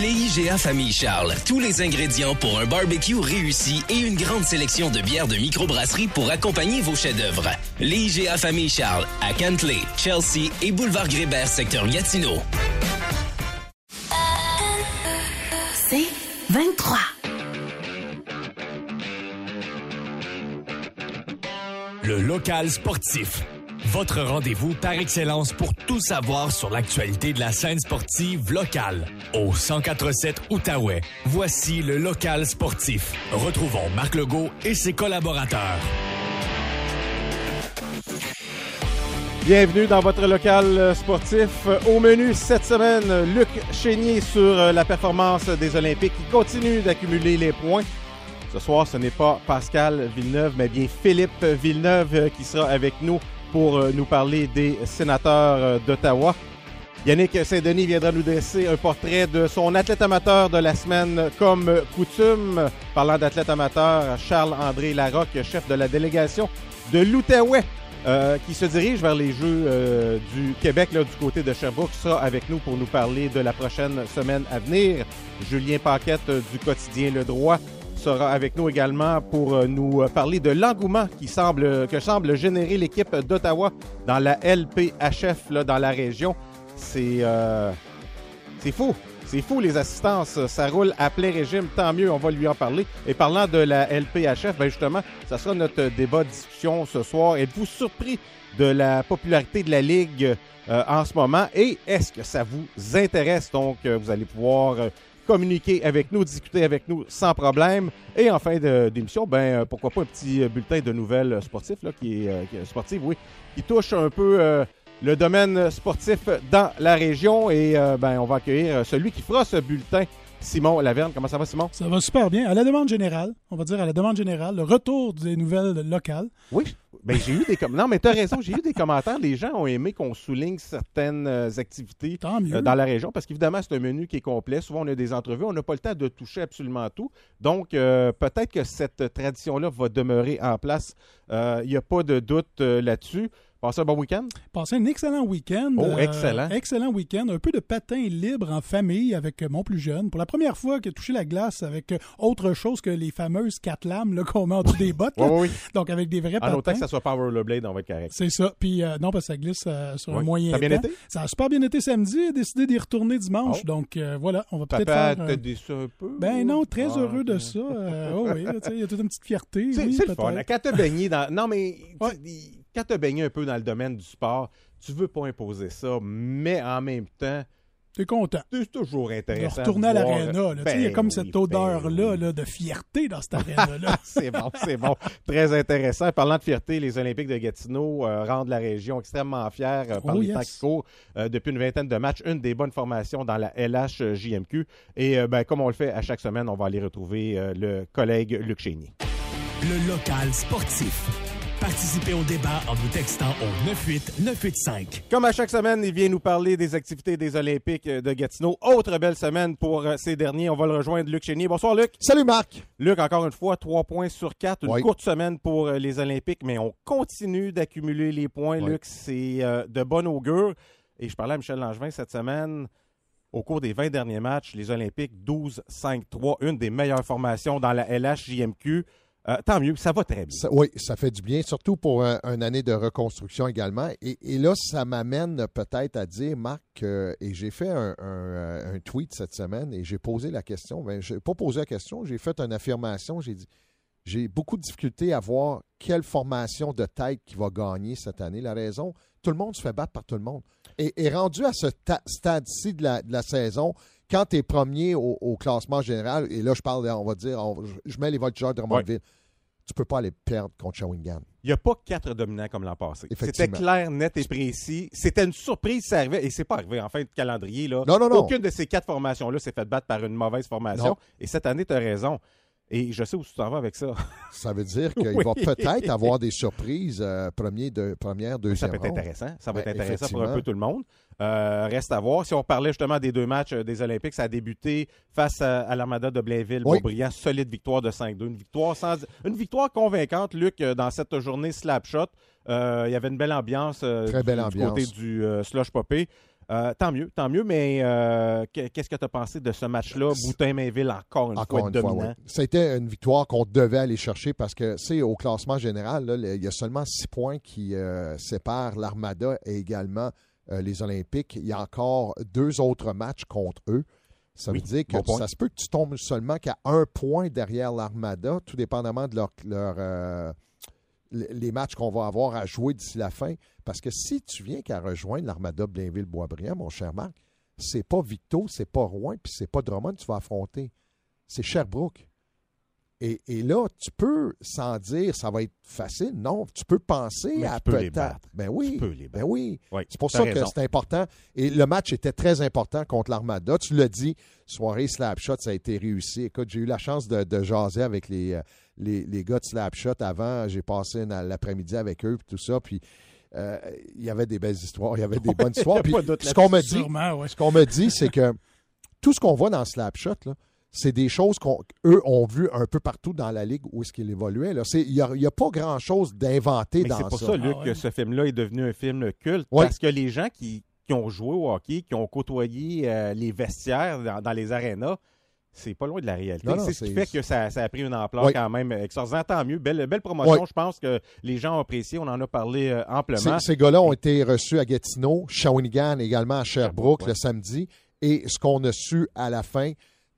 Les IGA Famille Charles. Tous les ingrédients pour un barbecue réussi et une grande sélection de bières de microbrasserie pour accompagner vos chefs-d'œuvre. Les IGA Famille Charles à Cantley, Chelsea et Boulevard Grébert, secteur Gatineau. C'est 23. Le local sportif. Votre rendez-vous par excellence pour tout savoir sur l'actualité de la scène sportive locale. Au 1047 Outaouais, voici le local sportif. Retrouvons Marc Legault et ses collaborateurs. Bienvenue dans votre local sportif. Au menu cette semaine, Luc Chénier sur la performance des Olympiques qui continue d'accumuler les points. Ce soir, ce n'est pas Pascal Villeneuve, mais bien Philippe Villeneuve qui sera avec nous pour nous parler des sénateurs d'Ottawa. Yannick Saint-Denis viendra nous dresser un portrait de son athlète amateur de la semaine comme coutume. Parlant d'athlète amateur, Charles-André Larocque, chef de la délégation de l'Outaouais, euh, qui se dirige vers les Jeux euh, du Québec là, du côté de Sherbrooke, sera avec nous pour nous parler de la prochaine semaine à venir. Julien Paquette euh, du quotidien Le Droit sera avec nous également pour nous parler de l'engouement qui semble que semble générer l'équipe d'Ottawa dans la LPHF là, dans la région. C'est euh, c'est fou. C'est fou les assistances, ça roule à plein régime, tant mieux, on va lui en parler. Et parlant de la LPHF, ben justement, ça sera notre débat de discussion ce soir. Êtes-vous surpris de la popularité de la Ligue euh, en ce moment? Et est-ce que ça vous intéresse? Donc, euh, vous allez pouvoir euh, communiquer avec nous, discuter avec nous sans problème. Et en fin d'émission, ben pourquoi pas un petit bulletin de nouvelles sportives, là, qui est, sportive, oui, qui touche un peu le domaine sportif dans la région. Et euh, ben, on va accueillir celui qui fera ce bulletin, Simon Laverne. Comment ça va, Simon? Ça va super bien. À la demande générale, on va dire à la demande générale, le retour des nouvelles locales. Oui. Ben, j'ai eu des com- Non, mais tu as raison, j'ai eu des commentaires. Les gens ont aimé qu'on souligne certaines euh, activités euh, dans la région parce qu'évidemment, c'est un menu qui est complet. Souvent, on a des entrevues. On n'a pas le temps de toucher absolument tout. Donc, euh, peut-être que cette tradition-là va demeurer en place. Il n'y a pas de doute là-dessus. Passez un bon week-end. Passez un excellent week-end. Oh, excellent. excellent week-end. Un peu de patin libre en famille avec euh, mon plus jeune. Pour la première fois qu'il a touché la glace avec euh, autre chose que les fameuses quatre lames là, qu'on met en dessous des bottes. Oui, oui. Donc, avec des vrais En patins. autant que ça soit pas Rollerblade, on va être correct. C'est ça. Puis euh, non, parce que ça glisse euh, sur un moyen Ça a bien temps. été? Ça a super bien été samedi. Il a décidé d'y retourner dimanche. Oh. Donc euh, voilà, on va peut-être faire... t'as déçu un peu? Ben non, très Ah, heureux de ok. ça. Euh, oh oui, il y a toute une petite fierté. C'est oui, c'est le fun. peut-être. Quand t'as baigné dans. Non, mais Ouais. Quand t'as baigné un peu dans le domaine du sport, tu veux pas imposer ça, mais en même temps, T'es content. c'est toujours De intéressant. retourner à de l'aréna. Tu il y a Ben comme oui, cette ben odeur-là là, de fierté dans cette aréna-là. c'est bon, c'est bon. Très intéressant. Parlant de fierté, les Olympiques de Gatineau euh, rendent la région extrêmement fière euh, par Oh, les yes. temps qui courent euh, depuis une vingtaine de matchs. Une des bonnes formations dans la LHJMQ. Et euh, ben, comme on le fait à chaque semaine, on va aller retrouver euh, le collègue Luc Chénier. Le local sportif. Participez au débat en nous textant au 98985. Comme à chaque semaine, il vient nous parler des activités des Olympiques de Gatineau. Autre belle semaine pour euh, ces derniers. On va le rejoindre, Luc Chénier. Bonsoir, Luc. Salut Marc! Luc, encore une fois, trois points sur quatre. Une Oui. courte semaine pour euh, les Olympiques, mais on continue d'accumuler les points, Oui. Luc. C'est euh, de bon augure. Et je parlais à Michel Langevin cette semaine. Au cours des 20 derniers matchs, les Olympiques 12-5-3, une des meilleures formations dans la LHJMQ. Euh, tant mieux, ça va très bien. Oui, ça fait du bien, surtout pour un- une année de reconstruction également. Et, là, ça m'amène peut-être à dire, Marc, euh, et j'ai fait un, un- un tweet cette semaine et j'ai posé la question. Ben, je n'ai pas posé la question, j'ai fait une affirmation. J'ai dit j'ai beaucoup de difficulté à voir quelle formation de tête qui va gagner cette année. La raison, tout le monde se fait battre par tout le monde. Et, rendu à ce ta- stade-ci de la saison, quand tu es premier au, au classement général, et là, je parle, on va dire, on- je, mets les voltigeurs de Drummondville, tu peux pas aller perdre contre Shawinigan. Il n'y a pas quatre dominants comme l'an passé. C'était clair, net et précis. C'était une surprise, ça arrivait. Et c'est pas arrivé en fin de calendrier. Là. Non, non, non. Aucune de ces quatre formations-là s'est fait battre par une mauvaise formation. Et cette année, tu as raison. Et je sais où tu t'en vas avec ça. Ça veut dire qu'il Oui. va peut-être avoir des surprises euh, premier de, première, Ça deuxième peut être intéressant. Ça va Ben, être intéressant pour un peu tout le monde. Euh, reste à voir. Si on parlait justement des deux matchs euh, des Olympiques, ça a débuté face à, à l'Armada de Blainville. Oui. Beaubriand, solide victoire de 5-2. Une victoire, sans, une victoire convaincante, Luc, euh, dans cette journée slap shot. Euh, il y avait une belle ambiance, Très du, belle du ambiance. côté du slush popé. Euh, tant mieux, tant mieux, mais euh, que- qu'est-ce que tu as pensé de ce match-là? Boutin-Mainville, encore une Encore fois, une fois, dominant. ouais. C'était une victoire qu'on devait aller chercher parce que, c'est au classement général, là, il y a seulement six points qui euh, séparent l'Armada et également euh, les Olympiques. Il y a encore deux autres matchs contre eux. Ça Oui, veut dire que bon ça se peut que tu tombes seulement qu'à un point derrière l'Armada, tout dépendamment de leur, leur, euh, les matchs qu'on va avoir à jouer d'ici la fin. Parce que si tu viens qu'à rejoindre l'Armada Blainville-Boisbriand, mon cher Marc, c'est pas Victo, c'est pas Rouen, puis c'est pas Drummond que tu vas affronter. C'est Sherbrooke. Et, et là, tu peux, sans dire ça va être facile, non, tu peux penser Mais à peut-être. Ben oui. Tu peux les Ben battre. oui. Oui, C'est pour ça raison. que c'est important. Et le match était très important contre l'Armada. Tu l'as dit, soirée Slapshot, ça a été réussi. Écoute, j'ai eu la chance de, de jaser avec les, euh, les, les gars de Slapshot avant. J'ai passé l'après-midi avec eux, puis tout ça. Puis euh, il y avait des belles histoires, il y avait des bonnes histoires. Puis ce qu'on me dit, Sûrement, ouais. ce qu'on me dit, c'est que tout ce qu'on voit dans Slapshot, là, c'est des choses qu'eux ont vu un peu partout dans la ligue où est-ce qu'il évoluait. là. C'est- Il n'y a, il y a pas grand-chose d'inventé dans c'est pour ça. ça, Luc, Ah ouais. que ce film-là est devenu un film culte. Parce que les gens qui, qui ont joué au hockey, qui ont côtoyé euh, les vestiaires dans, dans les arénas, c'est pas loin de la réalité. C'est ce qui fait que ça, ça a pris une ampleur Oui. quand même extraordinaire. Tant mieux. Belle, belle promotion. Oui. Je pense que les gens ont apprécié. On en a parlé euh, amplement. Ces, gars-là ont été reçus à Gatineau, Shawinigan également à Sherbrooke Sherbrooke, le samedi. Et ce qu'on a su à la fin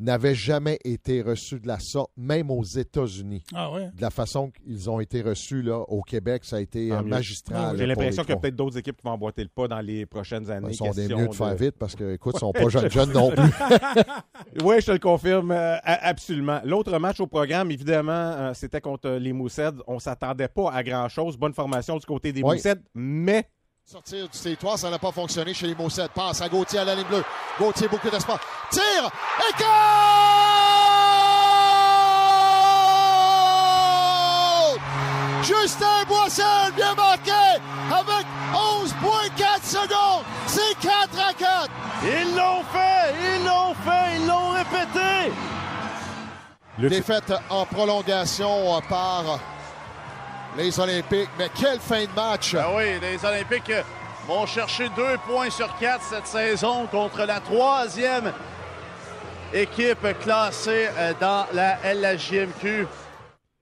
n'avait jamais été reçu de la sorte, même aux États-Unis. Ah ouais? De la façon qu'ils ont été reçus là, au Québec, ça a été euh, mieux. magistral. J'ai l'impression qu'il y a peut-être d'autres équipes qui vont emboîter le pas dans les prochaines années. Ils sont des mieux de faire vite parce que, écoute, ils sont pas jeunes, jeunes non plus. Oui, je te le confirme, euh, absolument. L'autre match au programme, évidemment, euh, c'était contre les Moussèdes. On s'attendait pas à grand-chose. Bonne formation du côté des Oui. Moussèdes, mais Sortir du territoire, ça n'a pas fonctionné chez les Mossettes. Passe à Gauthier à la ligne bleue. Gauthier, beaucoup d'espoir. Tire! Et goal! Justin Boissel bien marqué avec 11,4 secondes. C'est 4 à 4. Ils l'ont fait! Ils l'ont fait! Ils l'ont répété! Luc, Défaite en prolongation par les Olympiques. Mais quelle fin de match! Ben oui, les Olympiques euh, vont chercher deux points sur quatre cette saison contre la troisième équipe classée euh, dans la LHJMQ.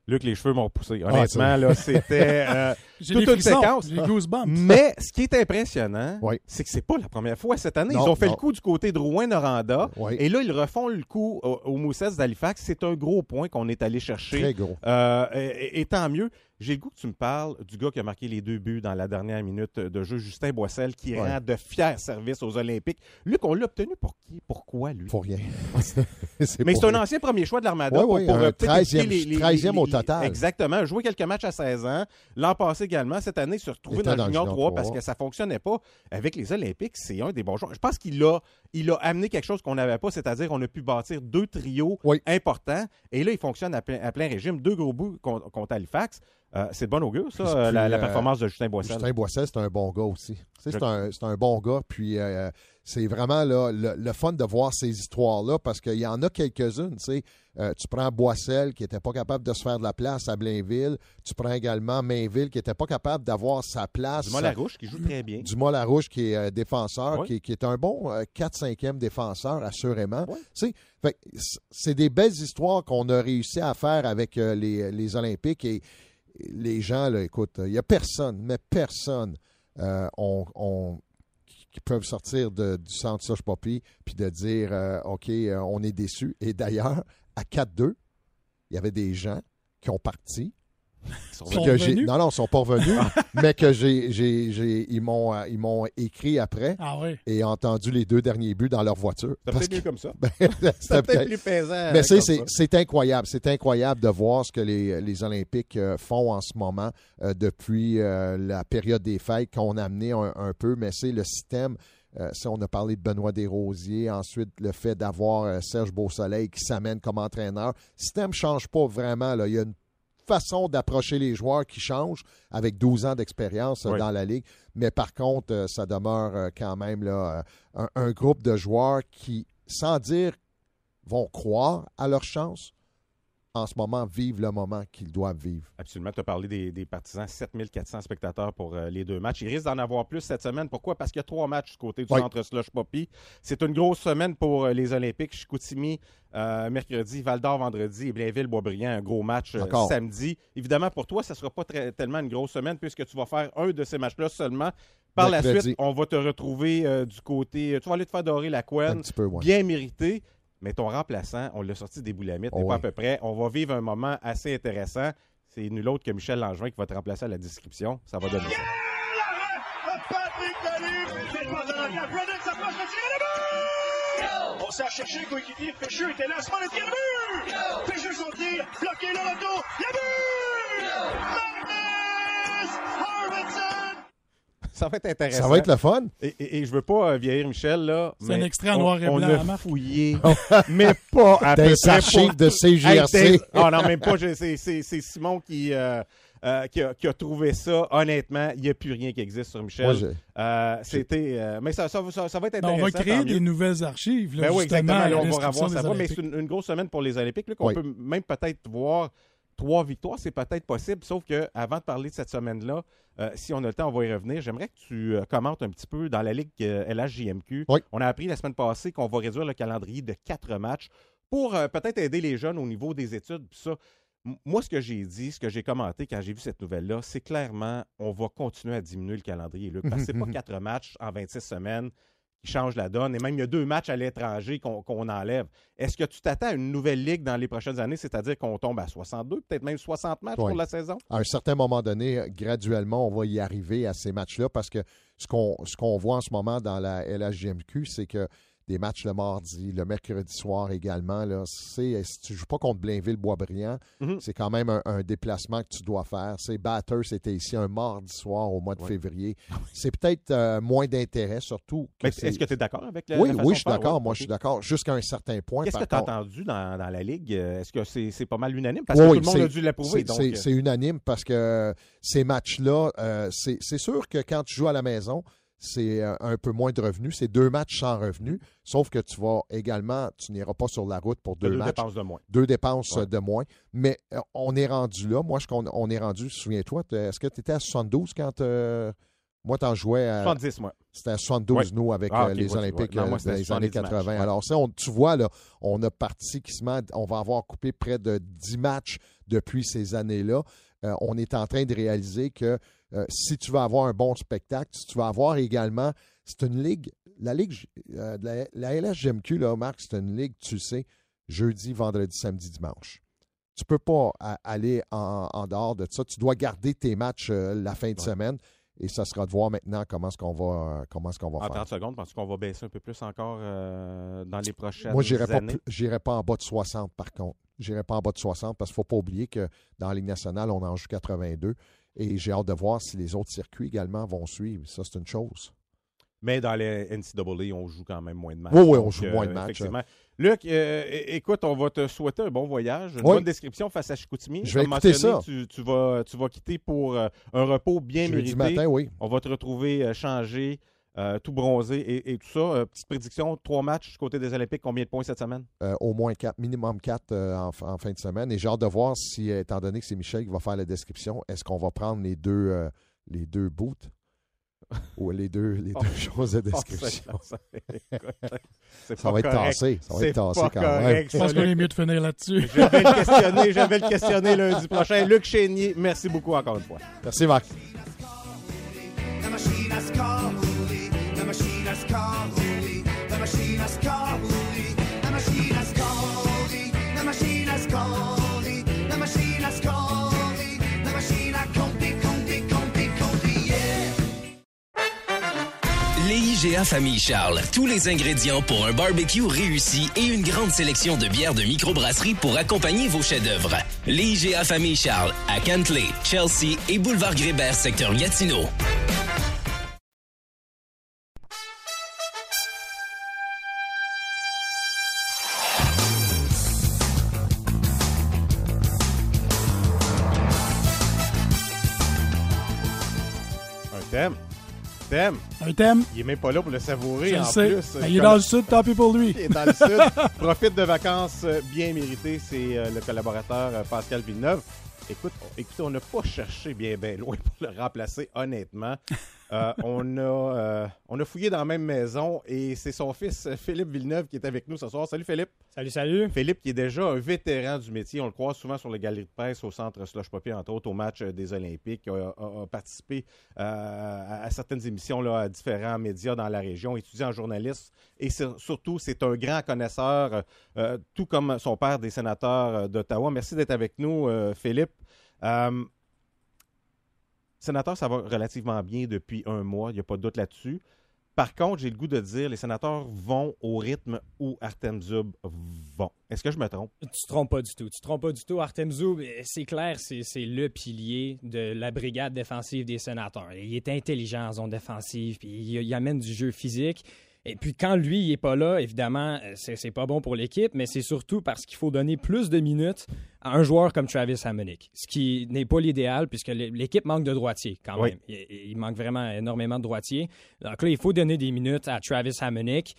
Luc, les cheveux m'ont poussé. c'est Honnêtement, là, c'était euh, toute une séquence. j'ai des goosebumps. Mais ce qui est impressionnant, Oui. c'est que c'est pas la première fois cette année. Non, ils ont fait non. le coup du côté de Rouen-Noranda. Oui. Et là, ils refont le coup au, au Moussets d'Halifax. C'est un gros point qu'on est allé chercher. Très gros. Euh, et, et tant mieux. J'ai le goût que tu me parles du gars qui a marqué les deux buts dans la dernière minute de jeu, Justin Boissel, qui Ouais. rend de fiers services aux Olympiques. Luc, on l'a obtenu pour qui? Pourquoi, lui? Pour rien. Mais c'est un ancien premier choix de l'Armada pour, pour, un euh, peut-être 13e expliquer les, les- 13e au total. Exactement. Joué quelques matchs à 16 ans. L'an passé également. Cette année, se retrouver dans dans le Junior Junior 3 3. parce que ça fonctionnait pas. Avec les Olympiques, c'est un des bons joueurs. Je pense qu'il a, il a amené quelque chose qu'on n'avait pas, c'est-à-dire qu'on a pu bâtir deux trios Oui. importants. Et là, il fonctionne à plein, à plein régime. Deux gros bouts contre, contre Halifax. Euh, c'est de bon augure, ça, euh, la, la euh, performance de Justin Boissel. Justin Boissel, c'est un bon gars aussi. Je- un, c'est un bon gars. Puis euh, c'est vraiment là, le, le fun de voir ces histoires-là parce qu'il y en a quelques-unes. Tu, sais. Euh, tu prends Boissel qui n'était pas capable de se faire de la place à Blainville. Tu prends également Mainville qui n'était pas capable d'avoir sa place. Dumont Larouche qui joue très bien. Dumas Larouche qui est euh, défenseur, Oui. qui, qui est un bon euh, 4-5e défenseur, assurément. Oui. C'est des belles histoires qu'on a réussi à faire avec euh, les, les Olympiques et, les gens, là, écoute, il n'y a personne, mais personne on, on- qui peuvent sortir du centre Soche Poppy puis de dire euh, OK, euh, on est déçus. Et d'ailleurs, à 4-2, il y avait des gens qui ont parti sont que j'ai- revenus? non, non, ils sont pas revenus, mais que j'ai, j'ai, j'ai- ils, m'ont, euh, ils m'ont écrit après Ah et entendu les deux derniers buts dans leur voiture. C'est Parce peut-être mieux que- comme ça. ben, C'est c'était peut-être peut-être- plus pesant. mais c'est, comme c'est, ça. c'est incroyable. C'est incroyable de voir ce que les, les Olympiques euh, font en ce moment euh, depuis euh, la période des fêtes qu'on a amené un, un peu, mais c'est le système. Euh, si on a parlé de Benoît Desrosiers, ensuite le fait d'avoir euh, Serge Beausoleil qui s'amène comme entraîneur. Le système ne change pas vraiment. Là. Il y a une façon d'approcher les joueurs qui change avec 12 ans d'expérience euh, Oui. dans la Ligue. Mais par contre, euh, ça demeure euh, quand même là, un, un groupe de joueurs qui, sans dire vont croire à leur chance, en ce moment vivent le moment qu'ils doivent vivre. Absolument. Tu as parlé des, des partisans, 7400 spectateurs pour euh, les deux matchs. Il risque d'en avoir plus cette semaine. Pourquoi? Parce qu'il y a trois matchs du côté du Oui. centre Slush Poppy. C'est une grosse semaine pour euh, les Olympiques. Chicoutimi, euh, mercredi, Val-d'Or vendredi et Blainville-Boisbriand, un gros match samedi. Évidemment, pour toi, ça ne sera pas très- tellement une grosse semaine puisque tu vas faire un de ces matchs-là seulement. Par la suite, on va te retrouver du côté... Tu vas aller te faire dorer la Un couenne. petit peu, ouais. Bien mérité. Mais ton remplaçant, on l'a sorti des boulamites, Oh pas oui. à peu près. On va vivre un moment assez intéressant. C'est nul autre que Michel Langevin qui va te remplacer à la description. Ça va donner ça. La! On s'est cherché le coéquipier. Fischer était là, tir le but! Fischer son tir, bloqué le retour, le Ça va être intéressant. Ça va être le fun. Et, et- et je veux pas euh, vieillir Michel, là. C'est un extrait en on- noir et on blanc, a hein, Marc? fouillé, mais pas à peu Des près archives pour de CGRC. Hey, Ah non, même pas. C'est Simon qui, euh, euh, qui, a, qui a trouvé ça. Honnêtement, il n'y a plus rien qui existe sur Michel. Euh, C'était... euh, mais ça, ça, ça- ça va être Ben, intéressant. on va créer des nouvelles archives. Là, Ben oui, exactement. Là, on va revoir ça. Mais c'est une, une grosse semaine pour les Olympiques. Là, qu'on Oui. peut même peut-être voir trois victoires. C'est peut-être possible. Sauf que avant de parler de cette semaine-là, euh, si on a le temps, on va y revenir. J'aimerais que tu euh, commentes un petit peu dans la Ligue euh, LHJMQ. Oui. On a appris la semaine passée qu'on va réduire le calendrier de quatre matchs pour peut-être aider les jeunes au niveau des études. Ça, moi, ce que j'ai dit, ce que j'ai commenté quand j'ai vu cette nouvelle-là, c'est clairement, on va continuer à diminuer le calendrier, Luc, parce que c'est pas quatre matchs en 26 semaines qui changent la donne, et même il y a deux matchs à l'étranger qu'on enlève. Est-ce que tu t'attends à une nouvelle ligue dans les prochaines années, c'est-à-dire qu'on tombe à 62, peut-être même 60 matchs Oui. pour la saison? à un certain moment donné, graduellement, on va y arriver à ces matchs-là parce que ce qu'on voit en ce moment dans la LHJMQ, c'est que des matchs le mardi, le mercredi soir également, là, c'est, si tu ne joues pas contre Blainville-Boisbriand, Mhm. c'est quand même un, un déplacement que tu dois faire. C'est Batters c'était ici un mardi soir au mois de Ouais. février. C'est peut-être euh, moins d'intérêt, surtout. que Mais c'est- Est-ce que tu es d'accord avec la, oui, la façon oui, je suis faire? d'accord. Ouais, Moi, je suis d'accord jusqu'à un certain point. Qu'est-ce que tu as contre- entendu dans, dans la Ligue? Euh, Est-ce que c'est c'est pas mal unanime? Parce que oui, tout le monde a dû l'approuver. C'est donc, c'est- euh, unanime parce que ces matchs-là, euh, c'est c'est sûr que quand tu joues à la maison, c'est euh, un peu moins de revenus. C'est deux matchs sans revenus, sauf que tu vas également, tu n'iras pas sur la route pour deux, deux matchs, dépenses de moins. deux dépenses Ouais. euh, de moins. Mais euh, on est rendu là. Moi, je, on, on est rendu, souviens-toi, est-ce que tu étais à 72 quand euh, moi, tu en jouais à, 70, moi. c'était à 72, Ouais. nous, avec Ah, les ouais, Olympiques ouais. Non, moi, c'était dans les années 70 matchs, 80. ouais. Alors, ça, on, tu vois, là, on a pratiquement, on va avoir coupé près de 10 matchs depuis ces années-là. Euh, on est en train de réaliser que euh, si tu veux avoir un bon spectacle, si tu veux avoir également, c'est une ligue, la ligue, euh, la, la LHGMQ, là, Marc, c'est une ligue, tu sais, jeudi, vendredi, samedi, dimanche. Tu peux pas aller en, en dehors de ça. Tu dois garder tes matchs euh, la fin de Ouais. semaine. Et ça sera de voir maintenant comment est-ce qu'on va, comment est-ce qu'on va En faire. 30 secondes, parce qu'on va baisser un peu plus encore euh, dans les prochaines Moi, j'irai années? plus- j'irai pas en bas de 60, par contre. J'irai pas en bas de 60 parce qu'il ne faut pas oublier que dans la Ligue nationale, on en joue 82. Et j'ai hâte de voir si les autres circuits également vont suivre. Ça, c'est une chose. Mais dans les NCAA, on joue quand même moins de matchs. Oui, oui, on joue euh, moins de matchs. Effectivement. Luc, euh, écoute, on va te souhaiter un bon voyage, une Oui. bonne description face à Chicoutimi. Je vais Comme écouter ça. Tu, tu vas, tu vas quitter pour euh, un repos bien Jeudi mérité. matin, oui. On va te retrouver euh, changé, euh, tout bronzé et, et tout ça. Euh, petite prédiction, trois matchs du côté des Olympiques, combien de points cette semaine? Euh, au moins quatre, minimum 4 en, fin de semaine. Et j'ai hâte de voir si, étant donné que c'est Michel qui va faire la description, est-ce qu'on va prendre les deux, euh, les deux boots? Ou les deux, les deux choses de description? Oh, ça, c'est Ça va être tassé. Ça va être tassé quand même. Je pense qu'on est mieux de finir là-dessus. Je vais le questionner, je vais le questionner lundi prochain. Luc Chénier, merci beaucoup encore une fois. Merci, Marc. Les IGA Famille Charles, tous les ingrédients pour un barbecue réussi et une grande sélection de bières de microbrasserie pour accompagner vos chefs-d'œuvre. Les IGA Famille Charles, à Cantley, Chelsea et Boulevard Grébert, secteur Gatineau. Thème. Un thème. Il est même pas là pour le savourer Je en sais. plus. Ben, il est dans le sud, tant pis pour lui. Il est dans le sud. Profite de vacances euh, bien méritées. C'est euh, le collaborateur euh, Pascal Villeneuve. Écoute, on- écoutez, on n'a pas cherché bien, bien loin pour le remplacer, honnêtement. Euh, on, a, euh, on a fouillé dans la même maison et c'est son fils euh, Philippe Villeneuve qui est avec nous ce soir. Salut Philippe. Salut, salut. Philippe qui est déjà un vétéran du métier. On le croise souvent sur les galeries de presse au centre Slush Poppy, entre autres au match des Olympiques. Il a, a- a participé euh, à, certaines émissions là, à différents médias dans la région, étudiant en journalisme et surtout, c'est un grand connaisseur, tout comme son père des sénateurs d'Ottawa. Merci d'être avec nous, Philippe. Euh, sénateur, ça va relativement bien depuis un mois, il n'y a pas de doute là-dessus. Par contre, j'ai le goût de dire, les sénateurs vont au rythme où Artem Zub vont. Est-ce que je me trompe? Tu te trompes pas du tout. Tu te trompes pas du tout. Artem euh, c'est clair, c'est le pilier de la brigade défensive des sénateurs. Il est intelligent en zone défensive, puis il amène du jeu physique. Et puis quand lui, il est pas là, évidemment, euh, c'est pas bon pour l'équipe, mais c'est surtout parce qu'il faut donner plus de minutes à un joueur comme Travis Hamonic, ce qui n'est pas l'idéal puisque l'é- l'équipe manque de droitiers quand Oui. même. Il, il manque vraiment énormément de droitiers. Donc là, il faut donner des minutes à Travis Hamonic.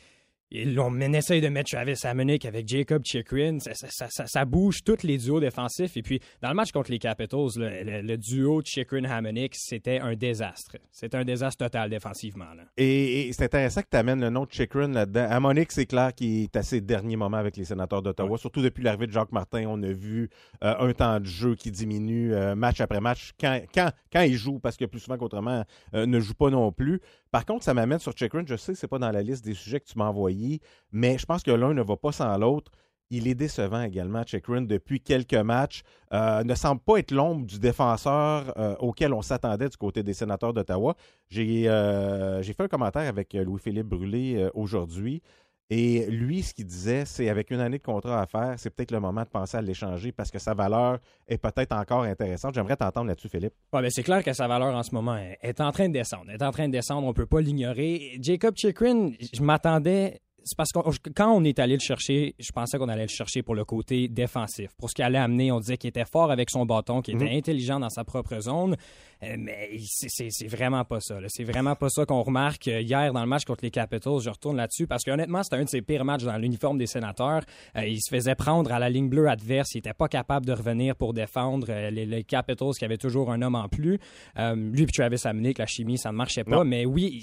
Là, on essaye de mettre Travis Hamonic avec Jacob Chikrin. Ça, ça- ça- ça- ça bouge tous les duos défensifs. Et puis, dans le match contre les Capitals, le, le- le duo Chikrin-Hamonic, c'était un désastre. C'était un désastre total défensivement. là. Et, et c'est intéressant que tu amènes le nom de Chikrin là-dedans. Amonic, c'est clair qu'il est à ses derniers moments avec les sénateurs d'Ottawa. Surtout depuis l'arrivée de Jacques Martin, on a vu euh, un temps de jeu qui diminue euh, match après match quand, quand, quand il joue, parce que plus souvent qu'autrement, euh, ne joue pas non plus. Par contre, ça m'amène sur Chikrin. Je sais que c'est pas dans la liste des sujets que tu m'as envoyés, mais je pense que l'un ne va pas sans l'autre. Il est décevant également, Chikrin, depuis quelques matchs. Euh, ne semble pas être l'ombre du défenseur euh, auquel on s'attendait du côté des sénateurs d'Ottawa. J'ai euh, fait un commentaire avec Louis-Philippe Brûlé aujourd'hui. Et lui, ce qu'il disait, c'est avec une année de contrat à faire, c'est peut-être le moment de penser à l'échanger parce que sa valeur est peut-être encore intéressante. J'aimerais t'entendre là-dessus, Philippe. Ouais, ben, c'est clair que sa valeur en ce moment est, en train de descendre. Est en train de descendre, on peut pas l'ignorer. Jacob Chikrin, je m'attendais. C'est parce que quand on est allé le chercher, je pensais qu'on allait le chercher pour le côté défensif. Pour ce qu'il allait amener, on disait qu'il était fort avec son bâton, qu'il était intelligent dans sa propre zone. Euh, mais c'est- vraiment pas ça. C'est vraiment pas ça qu'on remarque. Euh, Hier, dans le match contre les Capitals, je retourne là-dessus parce qu'honnêtement, c'était un de ses pires matchs dans l'uniforme des sénateurs. Euh, il se faisait prendre à la ligne bleue adverse. Il était pas capable de revenir pour défendre les, les Capitals qui avaient toujours un homme en plus. Lui et Travis Hamonic, la chimie, ça ne marchait pas. Non. Mais oui,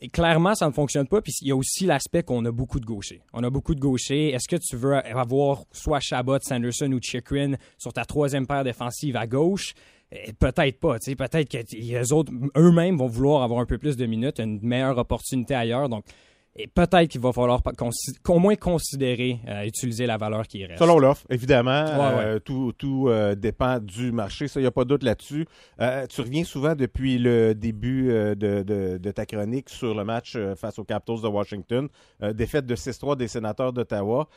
et clairement, ça ne fonctionne pas. Puis il y a aussi l'aspect qu'on a beaucoup de gauchers. On a beaucoup de gauchers. Est-ce que tu veux avoir soit Chabot, Sanderson ou Chikrin sur ta troisième paire défensive à gauche? Eh, Peut-être pas. Peut-être que les autres eux-mêmes vont vouloir avoir un peu plus de minutes, une meilleure opportunité ailleurs. Donc, et peut-être qu'il va falloir qu'au moins considérer euh, utiliser la valeur qui reste. Selon l'offre, évidemment, Ouais, euh, tout, tout euh, dépend du marché. Ça, il n'y a pas de doute là-dessus. Tu reviens souvent depuis le début de, de- de ta chronique sur le match face aux Capitals de Washington, défaite de 6-3 des sénateurs d'Ottawa.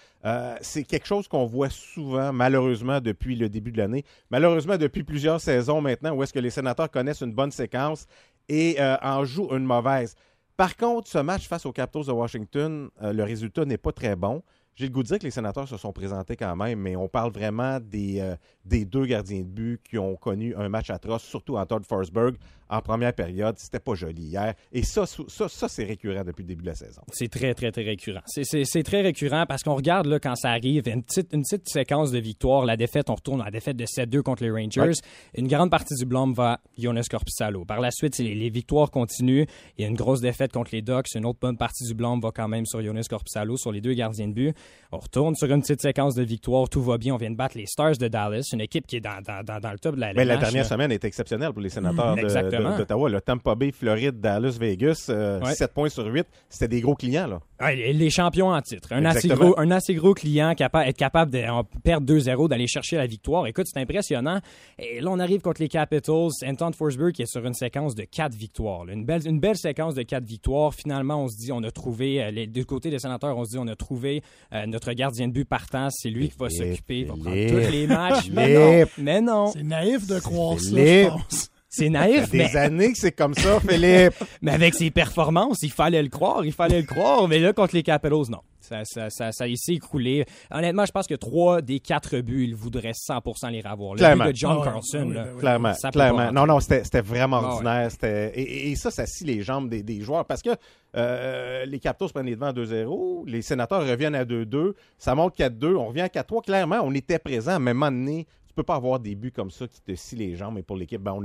C'est quelque chose qu'on voit souvent, malheureusement, depuis le début de l'année. Malheureusement, depuis plusieurs saisons maintenant, où est-ce que les sénateurs connaissent une bonne séquence et en jouent une mauvaise. Par contre, ce match face aux Capitals de Washington, euh, le résultat n'est pas très bon. J'ai le goût de dire que les sénateurs se sont présentés quand même, mais on parle vraiment des, euh, des deux gardiens de but qui ont connu un match atroce, surtout en Todd Forsberg en première période. C'était pas joli hier. Et ça, ça, ça c'est récurrent depuis le début de la saison. C'est très, très, très récurrent. C'est- très récurrent parce qu'on regarde là, quand ça arrive, une petite, une petite séquence de victoire. La défaite, on retourne à la défaite de 7-2 contre les Rangers. Ouais. Une grande partie du blâme va à Jonas Corpissalo. Par la suite, les, les victoires continuent. Il y a une grosse défaite contre les Ducks. Une autre bonne partie du blâme va quand même sur Jonas Corpissalo, sur les deux gardiens de but. On retourne sur une petite séquence de victoire. Tout va bien. On vient de battre les Stars de Dallas, une équipe qui est dans, dans, dans, dans le top de la Mais la dernière semaine est exceptionnelle pour les sénateurs Exactement. de- d'Ottawa. Le Tampa Bay, Floride, Dallas, Vegas, euh, Ouais. 7 points sur 8. C'était des gros clients. là. Ouais, les champions en titre. Un assez, gros, un assez gros client capable être capable de perdre 2-0, d'aller chercher la victoire. Écoute, c'est impressionnant. Et là, on arrive contre les Capitals. Anton Forsberg qui est sur une séquence de 4 victoires. là. Une belle, une belle séquence de 4 victoires. Finalement, on se dit, on a trouvé, euh, les deux côtés des sénateurs, on se dit, on a trouvé euh, notre gardien de but partant. C'est lui qui va s'occuper, il va prendre tous les matchs. Mais non, mais non. C'est naïf de croire ça, je pense. C'est naïf, Des mais, années que c'est comme ça, Philippe. mais avec ses performances, il fallait le croire, il fallait le croire. Mais là, contre les Capellos, non. Ça, ça, ça, ça s'est écroulé. Honnêtement, je pense que trois des quatre buts, il voudrait 100% les avoir. Le Clairement. but de John Ah Carlson, ah oui, là, ben oui. Clairement, ça clairement. Non, non, c'était c'était vraiment Ah ordinaire. Et, et- et ça, ça scie les jambes des, des joueurs parce que euh, les Capitals prennent les devants à 2-0, les sénateurs reviennent à 2-2, ça monte 4-2, on revient à 4-3. Clairement, on était présent, mais à un moment donné, tu peux pas avoir des buts comme ça qui te scient les jambes. Et pour l'équipe, ben, on,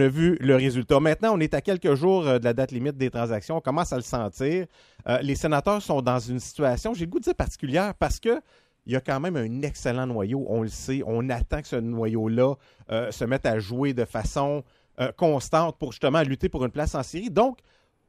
a vu, le résultat. Maintenant, on est à quelques jours euh, de la date limite des transactions. On commence à le sentir. Euh, les sénateurs sont dans une situation, j'ai le goût de dire particulière, parce que il y a quand même un excellent noyau, on le sait. On attend que ce noyau-là euh, se mette à jouer de façon constante pour justement lutter pour une place en série. Donc,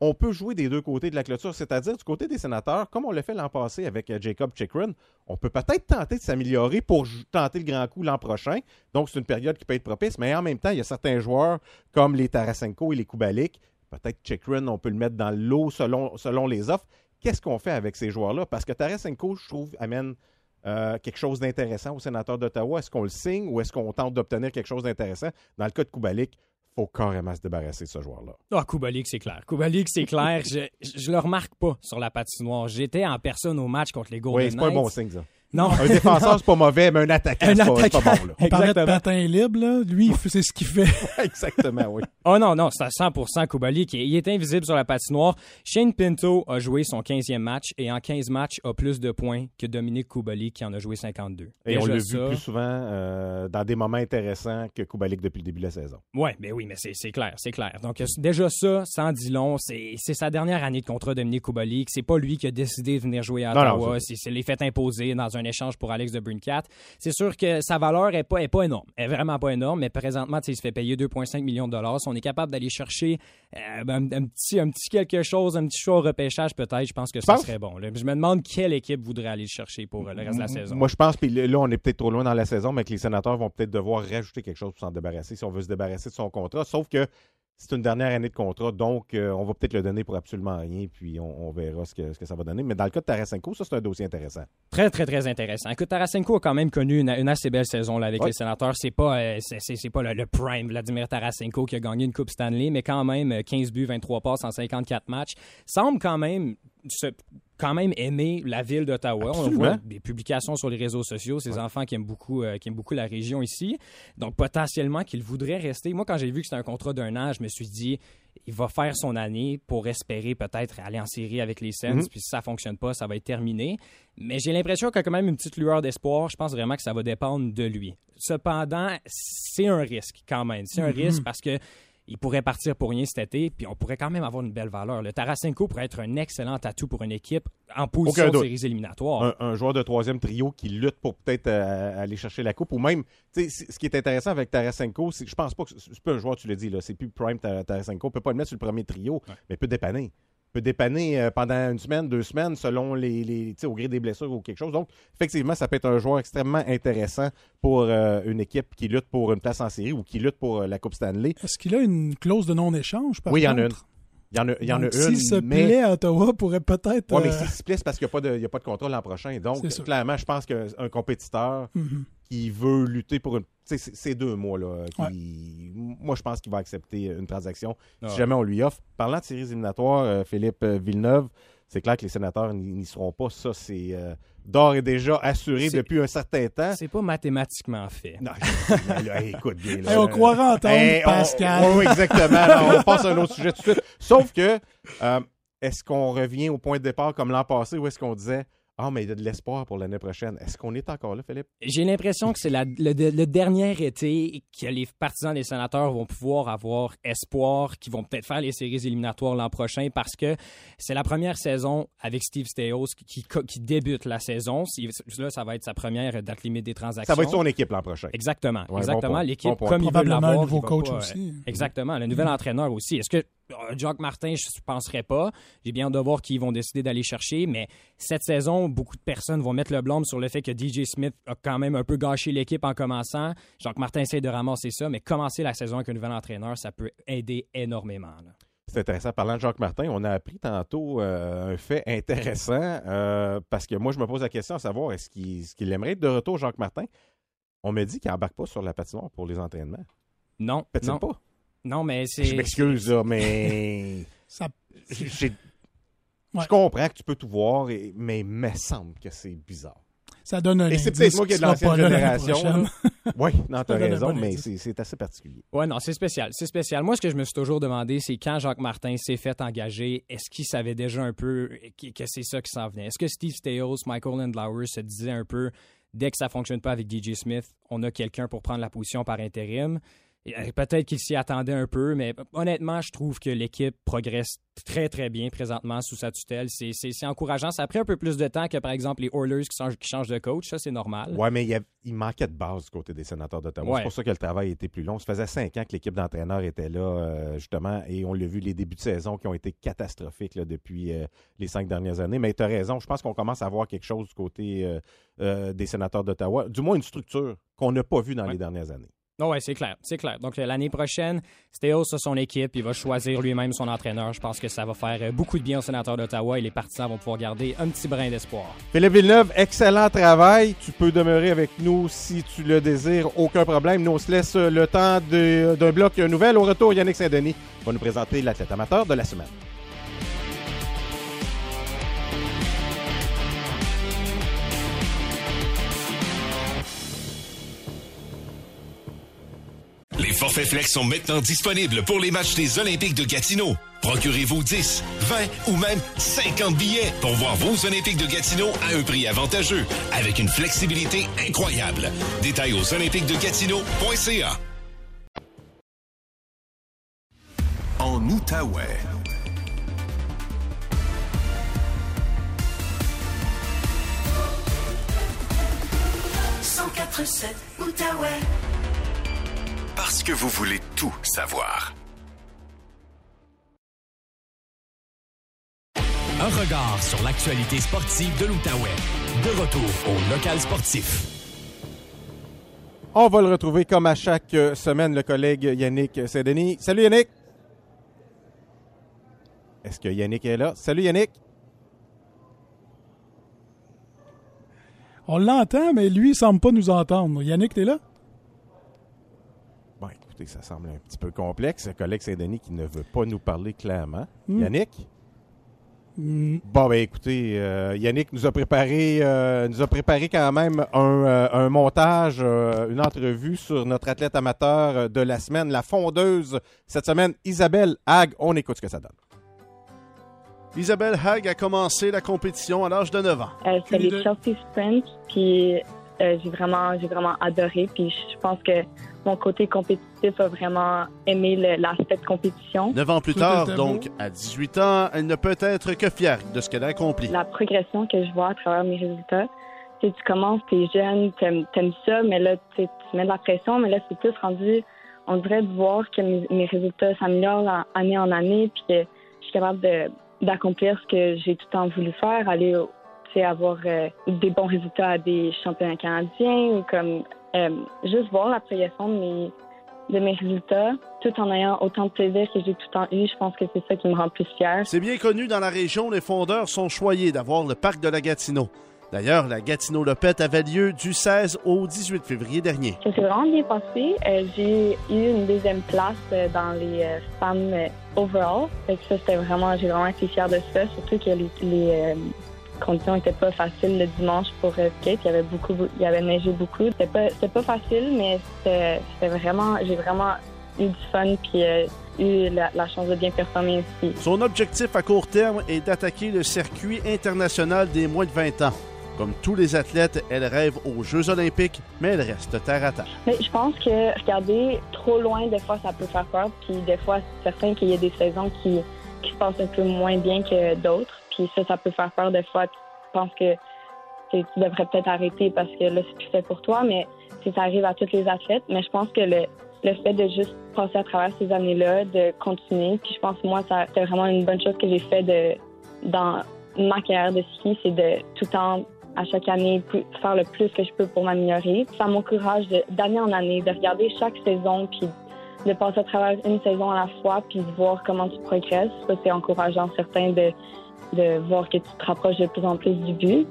on peut jouer des deux côtés de la clôture, c'est-à-dire du côté des sénateurs, comme on l'a fait l'an passé avec euh, Jacob Chikrin, on peut peut-être tenter de s'améliorer pour tenter le grand coup l'an prochain. Donc, c'est une période qui peut être propice, mais en même temps, il y a certains joueurs comme les Tarasenko et les Kubalik. Peut-être Chikrin, on peut le mettre dans l'eau selon, selon les offres. Qu'est-ce qu'on fait avec ces joueurs-là? Parce que Tarasenko, je trouve, amène euh, quelque chose d'intéressant au sénateur d'Ottawa. Est-ce qu'on le signe ou est-ce qu'on tente d'obtenir quelque chose d'intéressant? Dans le cas de Kubalik, faut carrément se débarrasser de ce joueur-là. Ah, Kubalik, c'est clair. Kubalik, c'est clair. je, je, je le remarque pas sur la patinoire. J'étais en personne au match contre les Golden Oui, c'est pas un bon Knights. signe, ça. Non. Un défenseur, c'est pas mauvais, mais un attaquant, Un c'est pas, c'est pas attaquant. bon. Là. On parlait de patin libre, là. Lui, il fait- c'est ce qu'il fait. Exactement, oui. Oh non, non, c'est à 100% Kubalik. Il est invisible sur la patinoire. Shane Pinto a joué son 15e match et en 15 matchs a plus de points que Dominique Kubalik qui en a joué 52. Et on l'a vu ça- plus souvent euh, dans des moments intéressants que Kubalik depuis le début de la saison. Ouais, mais oui, mais c'est c'est clair, c'est clair. Donc euh, déjà ça, sans dit long, c'est c'est sa dernière année de contrat Dominique Kubalik. C'est pas lui qui a décidé de venir jouer à Non, non, Ottawa. C'est c'est les fait imposer dans un échange pour Alex de Brincat. C'est sûr que sa valeur est pas est pas énorme, elle est vraiment pas énorme. Mais présentement, il se fait payer 2,5 millions de dollars. Si on est capable d'aller chercher euh, ben, un, un petit un petit quelque chose, un petit choix au repêchage peut-être, je pense que ça serait bon. là. Je me demande quelle équipe voudrait aller le chercher pour euh, le reste de la saison. Moi, je pense, puis là, on est peut-être trop loin dans la saison, mais que les sénateurs vont peut-être devoir rajouter quelque chose pour s'en débarrasser si on veut se débarrasser de son contrat. Sauf que c'est une dernière année de contrat, donc euh, on va peut-être le donner pour absolument rien, puis on, on verra ce que, ce que ça va donner. Mais dans le cas de Tarasenko, ça, c'est un dossier intéressant. Très, très, très intéressant. Écoute, Tarasenko a quand même connu une, une assez belle saison là, avec Ouais. les sénateurs. C'est pas, euh, c'est, c'est- c'est pas le, le prime Vladimir Tarasenko qui a gagné une Coupe Stanley, mais quand même, euh, 15 buts, 23 passes en 54 matchs. Semble quand même se- quand même aimer la ville d'Ottawa. On voit des publications sur les réseaux sociaux, ces enfants qui aiment beaucoup euh, qui aiment beaucoup la région ici. Donc potentiellement qu'il voudrait rester. Moi quand j'ai vu que c'était un contrat d'un an, je me suis dit il va faire son année pour espérer peut-être aller en série avec les Sens. Mhm. Puis si ça fonctionne pas, ça va être terminé. Mais j'ai l'impression qu'il y a quand même une petite lueur d'espoir. Je pense vraiment que ça va dépendre de lui. Cependant, c'est un risque quand même. C'est un Mhm. risque parce que il pourrait partir pour rien cet été, puis on pourrait quand même avoir une belle valeur. Le Tarasenko pourrait être un excellent atout pour une équipe en position de séries éliminatoires. Un, un joueur de troisième trio qui lutte pour peut-être euh, aller chercher la coupe, ou même, tu sais, c- ce qui est intéressant avec Tarasenko, c'est que je pense pas que c'est pas un joueur, tu dit, là, c'est plus Prime Tar- Tarasenko, on peut pas le mettre sur le premier trio, mais il peut dépanner. Peut dépanner euh, pendant une semaine, deux semaines, selon les, les tu sais, au gré des blessures ou quelque chose. Donc, effectivement, ça peut être un joueur extrêmement intéressant pour euh, une équipe qui lutte pour une place en série ou qui lutte pour euh, la Coupe Stanley. Est-ce qu'il a une clause de non-échange, par oui, il y en a une. Il y en a, il y en a Donc, une. S'il se mais... plaît à Ottawa, pourrait peut-être... Oui, mais s'il se plaît, c'est parce qu'il n'y a, pas de- il y a pas de contrat l'an prochain. Donc, clairement, je pense qu'un compétiteur mhm. Qui veut lutter pour une. C'est deux mois, là. qui- Moi, je pense qu'il va accepter une transaction si Ouais. jamais on lui offre. Parlant de séries éliminatoires, euh, Philippe euh, Villeneuve, c'est clair que les sénateurs n'y seront pas. Ça, c'est euh, d'ores et déjà assuré depuis un certain temps. C'est pas mathématiquement fait. Non, je- là, écoute bien. là. Hey, on croirait entendre Hey, Pascal. Oui, oui, exactement. Là, on passe à un autre sujet tout de suite. Sauf que, euh, est-ce qu'on revient au point de départ comme l'an passé ou est-ce qu'on disait Ah, mais il y a de l'espoir pour l'année prochaine? Est-ce qu'on est encore là, Philippe? J'ai l'impression que c'est le, le dernier été que les partisans des sénateurs vont pouvoir avoir espoir, qu'ils vont peut-être faire les séries éliminatoires l'an prochain parce que c'est la première saison avec Steve Stéos qui, qui, qui débute la saison. Si- Là, ça va être sa première date limite des transactions. Ça va être son équipe l'an prochain. Exactement, Ouais, exactement. L'équipe, Bon comme il veut Probablement l'avoir, un nouveau coach pas, aussi. euh, Exactement, le nouvel entraîneur aussi. Est-ce que Jacques Martin, je ne penserais pas. J'ai bien hâte de voir qui ils vont décider d'aller chercher, mais cette saison, beaucoup de personnes vont mettre le blâme sur le fait que DJ Smith a quand même un peu gâché l'équipe en commençant. Jacques Martin essaie de ramasser ça, mais commencer la saison avec un nouvel entraîneur, ça peut aider énormément. là. C'est intéressant. Parlant de Jacques Martin, on a appris tantôt euh, un fait intéressant euh, parce que moi, je me pose la question à savoir est-ce qu'il est-ce qu'il aimerait être de retour, Jacques Martin? On me dit qu'il n'embarque pas sur la patinoire pour les entraînements. Non, Peut-il non. pas? Non, mais c'est. Je m'excuse, là, mais. Ça, j'ai- Ouais. Je comprends que tu peux tout voir, et- mais il me semble que c'est bizarre. ça donne un Et c'est peut-être moi qui ai de l'ancienne génération. Oui, non, t'as raison, mais c'est assez particulier. Ouais, non, c'est spécial. C'est spécial. Moi, ce que je me suis toujours demandé, c'est quand Jacques Martin s'est fait engager, est-ce qu'il savait déjà un peu que que c'est ça qui s'en venait? Est-ce que Steve Stales, Michael Landauer se disaient un peu, dès que ça fonctionne pas avec DJ Smith, on a quelqu'un pour prendre la position par intérim? Euh, Peut-être qu'il s'y attendait un peu, mais honnêtement, je trouve que l'équipe progresse très, très bien présentement sous sa tutelle. C'est- encourageant. Ça a pris un peu plus de temps que, par exemple, les Oilers qui changent, qui changent de coach. Ça, c'est normal. Oui, mais il, y a- il manquait de base du côté des sénateurs d'Ottawa. Ouais. C'est pour ça que le travail était plus long. Ça faisait cinq ans que l'équipe d'entraîneurs était là, euh, justement, et on l'a vu, les débuts de saison qui ont été catastrophiques là, depuis euh, les cinq dernières années. Mais tu as raison, je pense qu'on commence à voir quelque chose du côté euh, des sénateurs d'Ottawa, du moins une structure qu'on n'a pas vue dans Ouais. les dernières années. Non, ouais, c'est clair, c'est clair. Donc euh, l'année prochaine, Steele a son équipe, il va choisir lui-même son entraîneur. Je pense que ça va faire euh, beaucoup de bien aux sénateurs d'Ottawa et les partisans vont pouvoir garder un petit brin d'espoir. Philippe Villeneuve, excellent travail. Tu peux demeurer avec nous si tu le désires, aucun problème. Nous, on se laisse le temps d'un bloc nouvelle. Au retour, Yannick Saint-Denis va nous présenter l'athlète amateur de la semaine. Les forfaits flex sont maintenant disponibles pour les matchs des Olympiques de Gatineau. Procurez-vous 10, 20 ou même 50 billets pour voir vos Olympiques de Gatineau à un prix avantageux, avec une flexibilité incroyable. Détails aux olympiquesdegatineau.ca. En Outaouais. Outaouais. Parce que vous voulez tout savoir. Un regard sur l'actualité sportive de l'Outaouais. De retour au local sportif. On va le retrouver comme à chaque euh, semaine, le collègue Yannick Saint-Denis. Salut Yannick! Est-ce que Yannick est là? Salut Yannick! On l'entend, mais lui, il semble pas nous entendre. Yannick, t'es là? Écoutez, ça semble un petit peu complexe. Le collègue Saint-Denis qui ne veut pas nous parler clairement. Hmm. Yannick? Hmm. Bon, ben écoutez, euh, Yannick nous a préparé, euh, nous a préparé quand même un, euh, un montage, euh, une entrevue sur notre athlète amateur de la semaine, la fondeuse cette semaine, Isabelle Hague. On écoute ce que ça donne. Isabelle Hague a commencé la compétition à l'âge de 9 ans. Euh, c'est Aucune les. Chelsea Sprint, puis euh, j'ai vraiment, j'ai vraiment adoré. Puis je pense que mon côté compétitif a vraiment aimé l'aspect de compétition. Neuf ans plus Tout tard, donc à 18 ans, elle ne peut être que fière de ce qu'elle a accompli. La progression que je vois à travers mes résultats, tu sais, tu commences, t'es jeune, t'aimes, t'aimes ça, mais là, tu mets de la pression, mais là, c'est plus rendu, on dirait de voir que mes, mes résultats s'améliorent en- année en année, puis que je suis capable de, d'accomplir ce que j'ai tout le temps voulu faire, aller, au- avoir euh, des bons résultats à des championnats canadiens, ou comme euh, juste voir la progression de mes, de mes résultats, tout en ayant autant de plaisir que j'ai tout le temps eu. Je pense que c'est ça qui me rend plus fière. C'est bien connu dans la région, les fondeurs sont choyés d'avoir le parc de la Gatineau. D'ailleurs, la Gatineau Lopette avait lieu du 16 au 18 février dernier. Ça s'est vraiment bien passé. Euh, j'ai eu une deuxième place euh, dans les euh, femmes overall. Fait que ça, c'était vraiment, j'ai vraiment été fière de ça. Surtout que les, les, conditions n'étaient pas faciles le dimanche pour skate. Il y avait beaucoup, il y avait neigé beaucoup. C'était pas, facile, mais c'était, c'était vraiment, j'ai vraiment eu du fun puis euh, eu la, la chance de bien performer aussi. Son objectif à court terme est d'attaquer le circuit international des moins de 20 ans. Comme tous les athlètes, elle rêve aux Jeux olympiques, mais elle reste terre à terre. Mais je pense que regarder trop loin, des fois, ça peut faire peur. Puis des fois, c'est certain qu'il y a des saisons qui, qui se passent un peu moins bien que d'autres. Ça, ça peut faire peur des fois. Tu penses que tu devrais peut-être arrêter parce que là, c'est plus fait pour toi. Mais ça arrive à tous les athlètes. Mais je pense que le, le fait de juste passer à travers ces années-là, de continuer, puis je pense moi, c'était vraiment une bonne chose que j'ai fait de, dans ma carrière de ski, c'est de tout le temps à chaque année plus- faire le plus que je peux pour m'améliorer. Ça m'encourage d'année en année de regarder chaque saison puis de passer à travers une saison à la fois puis de voir comment tu progresses. Ça, c'est encourageant certain de, de voir que tu te rapproches de plus en plus du but.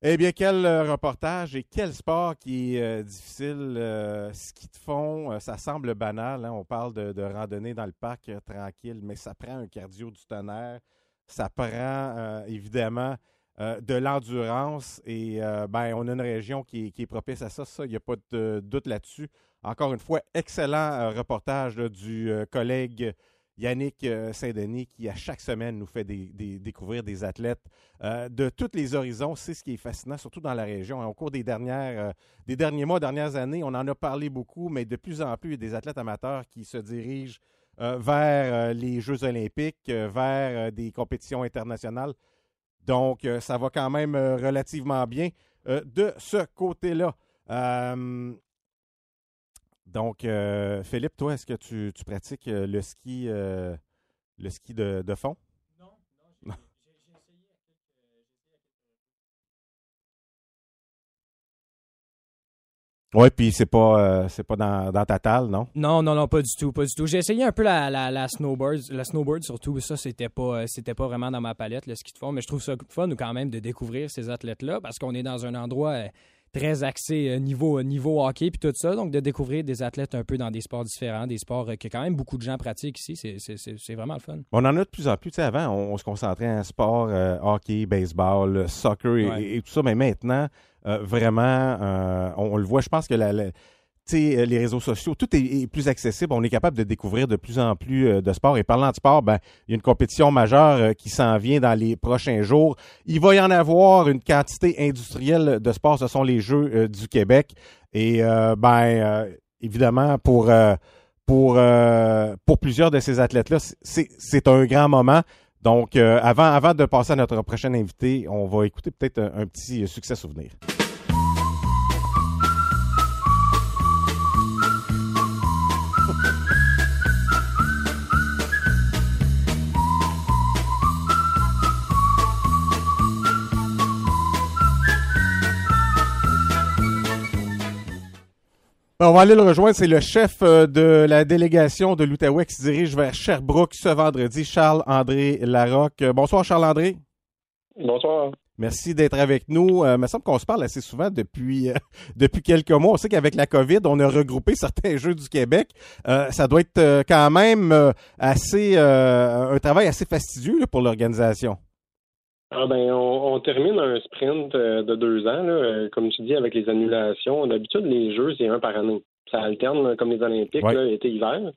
Eh bien, quel euh, reportage et quel sport qui est euh, difficile. euh, ski de fond, euh, ça semble banal. hein. On parle de, de randonnée dans le parc tranquille, mais ça prend un cardio du tonnerre. Ça prend évidemment euh, de l'endurance et euh, ben, on a une région qui, est- propice à ça. Ça, il n'y a pas de doute là-dessus. Encore une fois, excellent euh, reportage du collègue Yannick Saint-Denis qui, à chaque semaine, nous fait des- découvrir des athlètes de tous les horizons. C'est ce qui est fascinant, surtout dans la région. Au cours des, dernières, des derniers mois, dernières années, on en a parlé beaucoup, mais de plus en plus, il y a des athlètes amateurs qui se dirigent vers les Jeux olympiques, vers des compétitions internationales. Donc, euh, ça va quand même euh, relativement bien euh, de ce côté-là. Donc, Philippe, toi, est-ce que tu, pratiques le ski, le ski de fond? Oui, puis c'est pas, euh, c'est pas dans, ta talle, non? Non, non, non, pas du tout, pas du tout. J'ai essayé un peu la, la, la snowboard, la snowboard surtout, ça, c'était pas, euh, c'était pas vraiment dans ma palette, le ski de fond, mais je trouve ça fun quand même de découvrir ces athlètes-là, parce qu'on est dans un endroit euh, très axé euh, niveau, niveau hockey puis tout ça, donc de découvrir des athlètes un peu dans des sports différents, des sports euh, que quand même beaucoup de gens pratiquent ici, c'est, c'est, c'est, c'est vraiment le fun. On en a de plus en plus. Tu sais, avant, on, on se concentrait en sport, euh, hockey, baseball, soccer et, Ouais. et- et tout ça. Mais maintenant, euh, vraiment, euh, on, on le voit. Je pense que la, la- euh, les réseaux sociaux, tout est, plus accessible. On est capable de découvrir de plus en plus euh, de sport. Et parlant de sport, ben, il y a une compétition majeure euh, qui s'en vient dans les prochains jours. Il va y en avoir une quantité industrielle de sport. Ce sont les Jeux du Québec. Et ben, évidemment, pour pour, pour plusieurs de ces athlètes-là, c'est un grand moment. Donc, avant, avant de passer à notre prochain invité, on va écouter peut-être un petit succès souvenir. On va aller le rejoindre. C'est le chef euh, de la délégation de l'Outaouais qui se dirige vers Sherbrooke ce vendredi, Charles-André Larocque. Euh, Bonsoir, Charles-André. Bonsoir. Merci d'être avec nous. Euh, il me semble qu'on se parle assez souvent depuis, euh, depuis quelques mois. On sait qu'avec la COVID, on a regroupé certains Jeux du Québec. Euh, ça doit être euh, quand même euh, assez euh, un travail assez fastidieux là, pour l'organisation. Ah ben, on, on termine un sprint euh, de deux ans, là, euh, comme tu dis, avec les annulations. D'habitude, les Jeux, c'est un par année. Ça alterne là, comme les Olympiques, Ouais. été-hiver.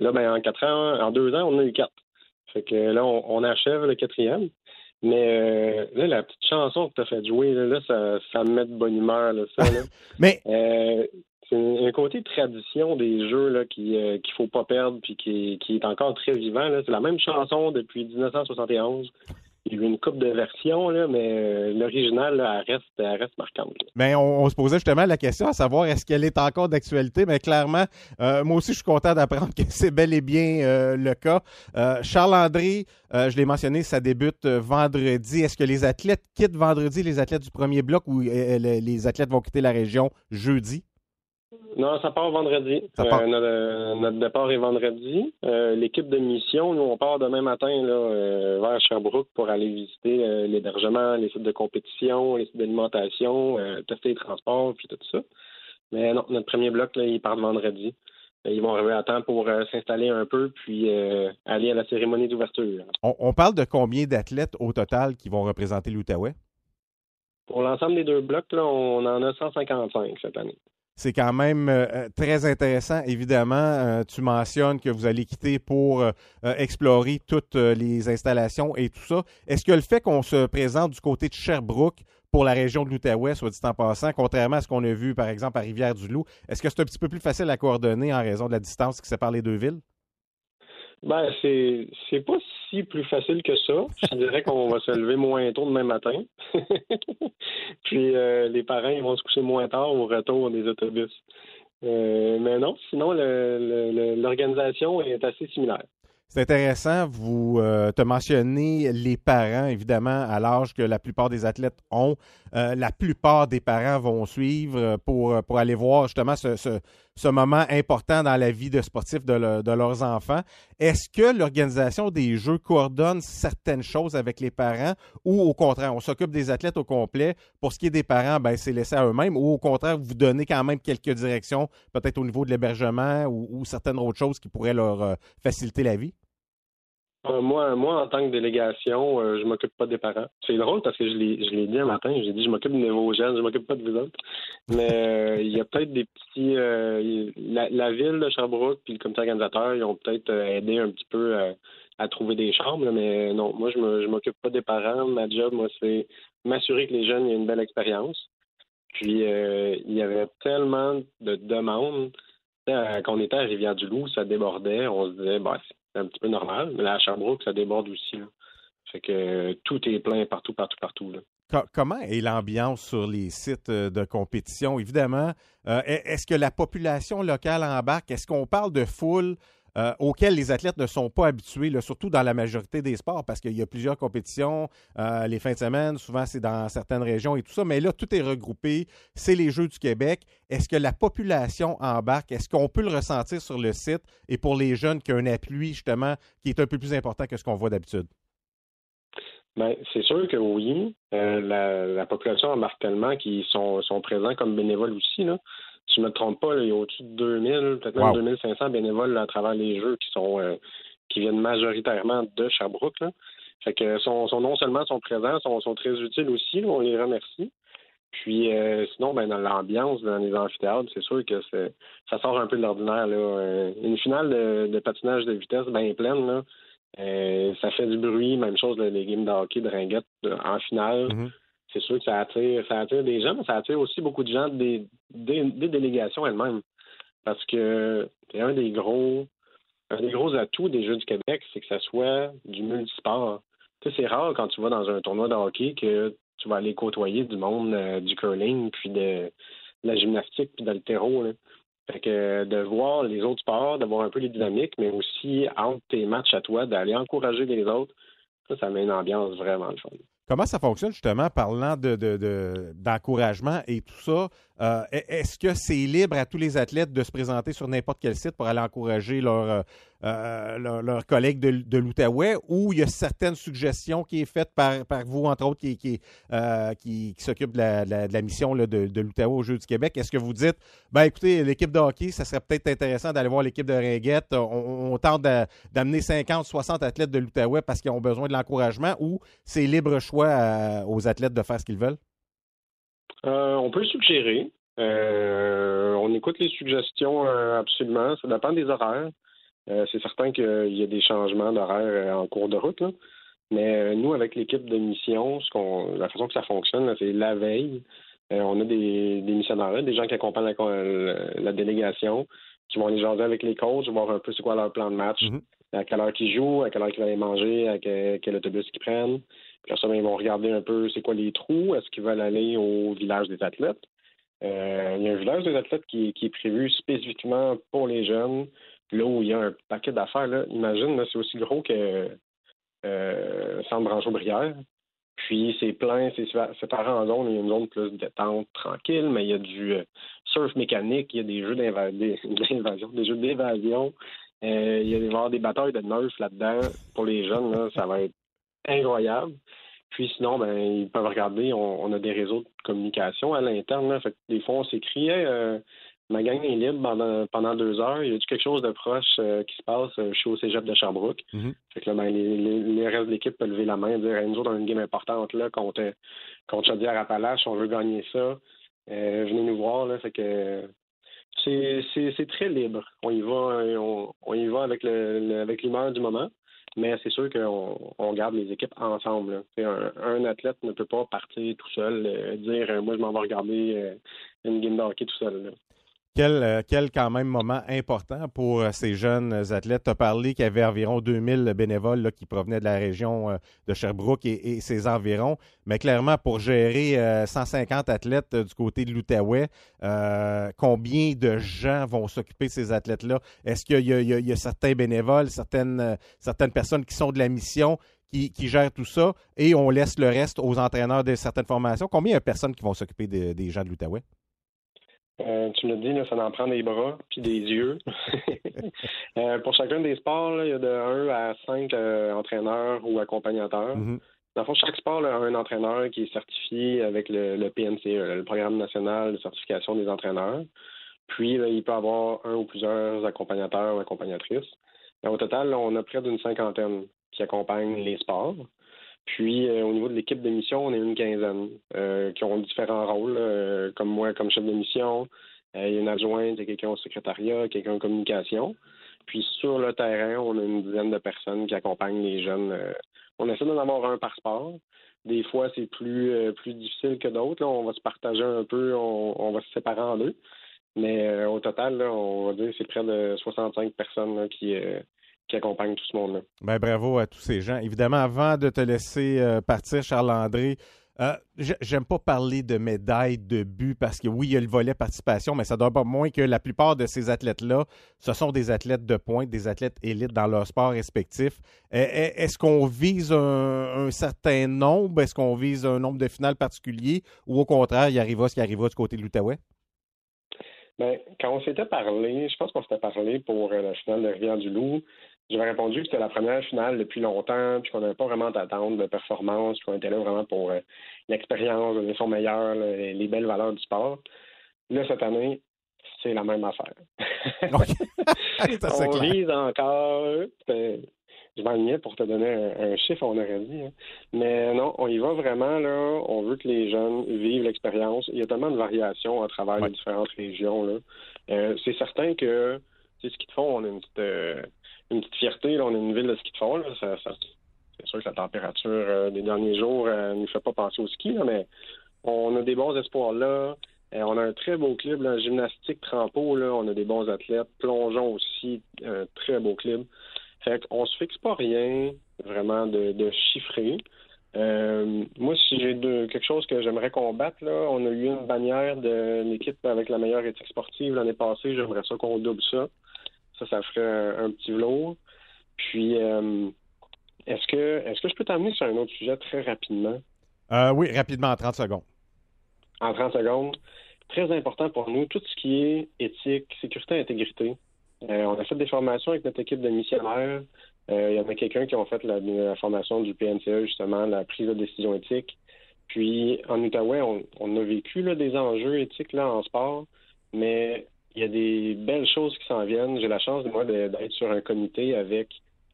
Là, ben, en quatre ans, en deux ans, on a eu quatre. Fait que là, on, on achève le quatrième. Mais euh, là, la petite chanson que tu as fait jouer, là, là, ça, ça me met de bonne humeur, là, ça. Là. Mais Euh, c'est un côté tradition des jeux là, qui euh, qu'il faut pas perdre puis qui, qui est encore très vivant. C'est la même chanson depuis 1971. Il y a eu une coupe de versions, là, mais euh, l'original, reste, reste marquante. là. Ben, on, se posait justement la question à savoir est-ce qu'elle est encore d'actualité. Mais clairement, euh, moi aussi, je suis content d'apprendre que c'est bel et bien euh, le cas. Charles-André, euh, je l'ai mentionné, ça débute vendredi. Est-ce que les athlètes quittent vendredi, les athlètes du premier bloc, ou les athlètes vont quitter la région jeudi? Non, ça part vendredi. Ça part. Euh, notre, notre départ est vendredi. Euh, L'équipe de mission, nous, on part demain matin là, euh, vers Sherbrooke pour aller visiter euh, l'hébergement, les sites de compétition, les sites d'alimentation, euh, tester les transports, puis tout ça. Mais non, notre premier bloc, là, il part vendredi. Euh, Ils vont arriver à temps pour euh, s'installer un peu, puis euh, aller à la cérémonie d'ouverture. On, on parle de combien d'athlètes au total qui vont représenter l'Outaouais? Pour l'ensemble des deux blocs, là, on en a 155 cette année. C'est quand même euh, très intéressant. Évidemment, euh, tu mentionnes que vous allez quitter pour euh, euh, explorer toutes euh, les installations et tout ça. Est-ce que le fait qu'on se présente du côté de Sherbrooke pour la région de l'Outaouais, soit dit en passant, contrairement à ce qu'on a vu, par exemple, à Rivière-du-Loup, est-ce que c'est un petit peu plus facile à coordonner en raison de la distance qui sépare les deux villes? Ben, c'est c'est pas si plus facile que ça. Je dirais qu'on va se lever moins tôt demain matin. Puis euh, les parents vont se coucher moins tard au retour des autobus. Euh, mais non, sinon l'organisation est assez similaire. C'est intéressant. Vous euh, te mentionnez les parents, évidemment, à l'âge que la plupart des athlètes ont. La plupart des parents vont suivre pour, pour aller voir justement ce, ce moment important dans la vie de sportifs de, le- de leurs enfants. Est-ce que l'organisation des Jeux coordonne certaines choses avec les parents ou au contraire, on s'occupe des athlètes au complet? Pour ce qui est des parents, ben, c'est laissé à eux-mêmes ou au contraire, vous donnez quand même quelques directions, peut-être au niveau de l'hébergement ou, ou certaines autres choses qui pourraient leur euh, faciliter la vie? Euh, moi, moi, en tant que délégation, euh, je m'occupe pas des parents. C'est drôle parce que je l'ai, je l'ai dit un matin, j'ai dit je m'occupe de vos jeunes, je m'occupe pas de vous autres. Mais euh, il y a peut-être des petits euh, la, ville de Sherbrooke puis le comité organisateur, ils ont peut-être aidé un petit peu à, trouver des chambres, mais non, moi je me je m'occupe pas des parents. Ma job, moi, c'est m'assurer que les jeunes aient une belle expérience. Puis il y avait tellement de demandes. Quand on était à Rivière-du-Loup, ça débordait. On se disait, bah, c'est un petit peu normal. Mais là, à Sherbrooke, ça déborde aussi. là. Fait que euh, tout est plein partout, partout, partout. Là. Co- comment est l'ambiance sur les sites euh, de compétition? Évidemment, euh, est- est-ce que la population locale embarque? Est-ce qu'on parle de foule euh, auxquelles les athlètes ne sont pas habitués, surtout dans la majorité des sports, parce qu'il y a plusieurs compétitions euh, les fins de semaine, souvent c'est dans certaines régions et tout ça, mais là, tout est regroupé, c'est les Jeux du Québec. Est-ce que la population embarque? Est-ce qu'on peut le ressentir sur le site? Et pour les jeunes, qu'il y a un appui, justement, qui est un peu plus important que ce qu'on voit d'habitude? Ben, c'est sûr que oui. Euh, la, la population embarque tellement qu'ils sont, sont présents comme bénévoles aussi. Là. Si je ne me trompe pas, là, il y a au-dessus de 2000, peut-être même Wow. 2500 bénévoles là, à travers les jeux qui sont euh, qui viennent majoritairement de Sherbrooke. Là. Fait que sont, sont non seulement sont présents, sont, sont très utiles aussi. on les remercie. Puis euh, sinon, ben, dans l'ambiance, dans les amphithéâtres, c'est sûr que c'est, ça sort un peu de l'ordinaire. Là. Euh, une finale de, de patinage de vitesse bien pleine, là, euh, ça fait du bruit, même chose là, les games de hockey de ringuette en finale. C'est sûr que ça attire, ça attire des gens, mais ça attire aussi beaucoup de gens des, des, délégations elles-mêmes. Parce que c'est un des gros des gros atouts des Jeux du Québec, c'est que ça soit du multisport. C'est rare quand tu vas dans un tournoi de hockey que tu vas aller côtoyer du monde euh, du curling, puis de, la gymnastique, puis de l'altéro. Fait que de voir les autres sports, de voir un peu les dynamiques, mais aussi entre tes matchs à toi, d'aller encourager les autres, ça, ça met une ambiance vraiment le fun. Comment ça fonctionne justement, parlant de, de- de- d'encouragement et tout ça? Euh, est- est-ce que c'est libre à tous les athlètes de se présenter sur n'importe quel site pour aller encourager leurs euh, euh, collègues de, de l'Outaouais? Ou il y a certaines suggestions qui est faites par, vous, entre autres, qui, qui, de la, de la- mission de, de l'Outaouais aux Jeux du Québec? Est-ce que vous dites, ben écoutez, l'équipe de hockey, ça serait peut-être intéressant d'aller voir l'équipe de Ringuette, on, tente d'a- d'amener 50, 60 athlètes de l'Outaouais parce qu'ils ont besoin de l'encouragement ou c'est libre choix aux athlètes de faire ce qu'ils veulent? Euh, on peut suggérer. Euh, on écoute les suggestions euh, absolument. Ça dépend des horaires. C'est certain qu'il y a des changements d'horaire en cours de route. là. Mais nous, avec l'équipe de mission, ce qu'on, la façon que ça fonctionne, c'est la veille. On a des, des missionnaires, des gens qui accompagnent la, la- la délégation, qui vont aller jaser avec les coachs, voir un peu c'est quoi leur plan de match, à quelle heure qu'ils jouent, à quelle heure qu'ils vont aller manger, à que- quel autobus qu'ils prennent. Puis ça, ben, ils vont regarder un peu c'est quoi les trous, est-ce qu'ils veulent aller au village des athlètes. Euh, il y a un village des athlètes qui, est prévu spécifiquement pour les jeunes, là où il y a un paquet d'affaires. Imagine, c'est aussi gros que euh, Centre Brancheau-Brière. Puis c'est plein, c'est séparé en zones. Il y a une zone plus détente, tranquille, mais il y a du euh, surf mécanique, il y a des jeux d'invasion, des jeux d'évasion. Euh, il va y avoir des batailles de nerfs là-dedans. Pour les jeunes, ça va être incroyable. Puis sinon, ben, ils peuvent regarder, on, on a des réseaux de communication à l'interne. là. Fait que des fois, on s'écrit Hey, euh, ma gang est libre pendant, pendant deux heures. Y a-tu quelque chose de proche euh, qui se passe? Euh, Je suis au cégep de Sherbrooke. Fait que là, ben, les, les, les restes de l'équipe peuvent lever la main et dire Hey, nous autres, on a une game importante là, contre, contre Chaudière-Appalaches, on veut gagner ça. Euh, venez nous voir. Là. Fait que c'est, très libre. On y va, on, on y va avec, le, le- avec l'humeur du moment. Mais c'est sûr qu'on on garde les équipes ensemble. Un, un athlète ne peut pas partir tout seul, euh, dire euh, moi je m'en vais regarder euh, une game de tout seul. là. Quel, euh, quel quand même moment important pour euh, ces jeunes athlètes. Tu as parlé qu'il y avait environ 2000 bénévoles qui provenaient de la région euh, de Sherbrooke et, ses environs. Mais clairement, pour gérer euh, 150 athlètes du côté de l'Outaouais, combien de gens vont s'occuper de ces athlètes-là? Est-ce qu'il y, a- certains bénévoles, certaines, personnes qui sont de la mission qui, gèrent tout ça? Et on laisse le reste aux entraîneurs de certaines formations? Combien de personnes qui vont s'occuper de- des gens de l'Outaouais? Euh, tu me dis, là, ça en prend des bras puis des yeux. Euh, pour chacun des sports, il y a de 1 à 5 euh, entraîneurs ou accompagnateurs. Mhm. Dans le fond, chaque sport là, a un entraîneur qui est certifié avec le, le PNCE, le Programme national de certification des entraîneurs. Puis, là, il peut avoir un ou plusieurs accompagnateurs ou accompagnatrices. Au total, là, on a près d'une cinquantaine qui accompagnent les sports. Puis, euh, au niveau de l'équipe de mission, on est une quinzaine euh, qui ont différents rôles, euh, comme moi, comme chef de mission. Il y a une adjointe, il y a quelqu'un au secrétariat, quelqu'un en communication. Puis, sur le terrain, on a une dizaine de personnes qui accompagnent les jeunes. on essaie d'en avoir un par sport. Des fois, c'est plus, plus difficile que d'autres. On va se partager un peu, on, va se séparer en deux. Mais au total, on va dire que c'est près de 65 personnes qui, qui accompagnent tout ce monde-là. Ben, bravo à tous ces gens. Évidemment, avant de te laisser euh, partir, Charles-André, euh, j'aime pas parler de médailles de but parce que oui, il y a le volet participation, mais ça doit pas moins que la plupart de ces athlètes-là, ce sont des athlètes de pointe, des athlètes élites dans leur sport respectif. Euh, est- Est-ce qu'on vise un, un certain nombre? Est-ce qu'on vise un nombre de finales particulier? Ou au contraire, il arrivera ce qui arrivera du côté de l'Outaouais? Ben, quand on s'était parlé, je pense qu'on s'était parlé pour euh, la finale de Rivière-du-Loup, j'avais répondu que c'était la première finale depuis longtemps, puis qu'on n'avait pas vraiment d'attente de performance, puis qu'on était là vraiment pour euh, l'expérience, donner son meilleur, les les belles valeurs du sport. Là, cette année, c'est la même affaire. C'est on vise encore. euh, Je m'alignais pour te donner un, un chiffre, on aurait dit. hein. Mais non, on y va vraiment, là. On veut que les jeunes vivent l'expérience. Il y a tellement de variations à travers les différentes régions, là. Euh, c'est certain que, sais, ski de fond, on a une petite, euh, une petite fierté, là. On a une ville de ski de fond, c'est sûr que la température euh, des derniers jours ne nous fait pas penser au ski, là, mais on a des bons espoirs là. Euh, on a un très beau club, là, gymnastique, trampo, là, on a des bons athlètes. Plongeon aussi, un très beau club. Fait qu'on se fixe pas rien vraiment de, de chiffré. Euh, moi, si j'ai quelque chose que j'aimerais combattre, là, on a eu une bannière de l'équipe avec la meilleure éthique sportive l'année passée. J'aimerais ça qu'on double ça. Ça, ça ferait un, un petit velours. Puis, euh, est-ce que est-ce que je peux t'amener sur un autre sujet très rapidement? Euh, oui, rapidement, en 30 secondes. en 30 secondes. Très important pour nous, tout ce qui est éthique, sécurité, intégrité. Euh, on a fait des formations avec notre équipe de missionnaires. Il y en a quelqu'un qui ont fait la, la formation du PNCE, justement, la prise de décision éthique. Puis en Outaouais, on, on a vécu là, des enjeux éthiques là, en sport, mais il y a des belles choses qui s'en viennent. J'ai la chance, moi, d'être sur un comité avec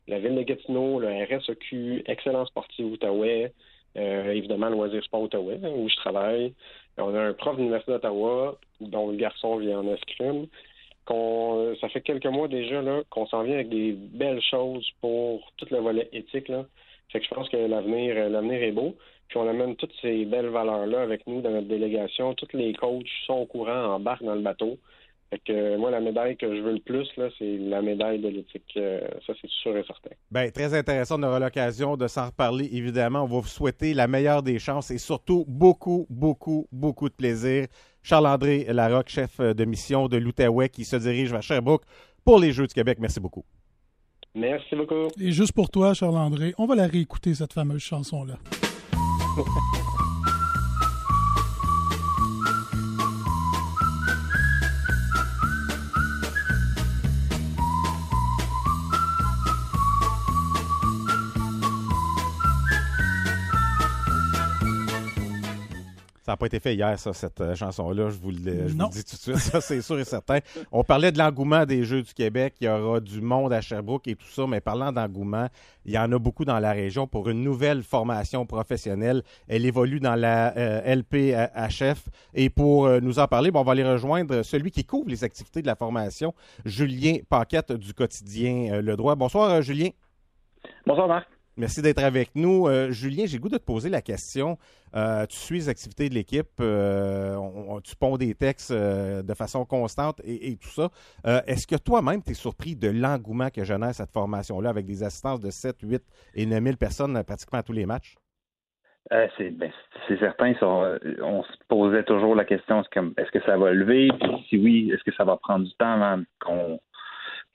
la Ville de Gatineau, le RSEQ, Excellence sportive Outaouais, euh, évidemment Loisirs Sport Outaouais, hein, où je travaille. On a un prof de l'Université d'Ottawa, dont le garçon vient en escrime. Ça fait quelques mois déjà qu'on s'en vient avec des belles choses pour tout le volet éthique. Là. Fait que je pense que l'avenir, euh, l'avenir est beau. Puis on amène toutes ces belles valeurs-là avec nous dans notre délégation. Tous les coachs sont au courant, embarquent dans le bateau. Fait que euh, moi, la médaille que je veux le plus, là, c'est la médaille de l'éthique. Euh, ça, c'est sûr et certain. Bien, très intéressant. On aura l'occasion de s'en reparler, évidemment. On va vous souhaiter la meilleure des chances et surtout beaucoup, beaucoup, beaucoup de plaisir. Charles-André Larocque, chef de mission de l'Outaouais, qui se dirige vers Sherbrooke pour les Jeux du Québec. Merci beaucoup. Merci beaucoup. Et juste pour toi, Charles-André, on va la réécouter, cette fameuse chanson-là. Ça n'a pas été fait hier, ça, cette euh, chanson-là. Je vous le, je vous Non. le dis tout de suite, ça, c'est sûr et certain. On parlait de l'engouement des Jeux du Québec. Il y aura du monde à Sherbrooke et tout ça, mais parlant d'engouement, il y en a beaucoup dans la région pour une nouvelle formation professionnelle. Elle évolue dans la euh, LPHF. Et pour euh, nous en parler, bon, on va aller rejoindre celui qui couvre les activités de la formation, Julien Paquette du quotidien euh, Le Droit. Bonsoir, euh, Julien. Bonsoir, Marc. Merci d'être avec nous. Euh, Julien, j'ai le goût de te poser la question. Euh, tu suis les activités de l'équipe, euh, tu ponds des textes de façon constante et, tout ça. Est-ce que toi-même, tu es surpris de l'engouement que génère cette formation-là avec des assistances de 7, 8 et 9 000 personnes pratiquement à tous les matchs? C'est ben, c'est certain, on se posait toujours la question est-ce que, ça va lever? Puis si oui, est-ce que ça va prendre du temps avant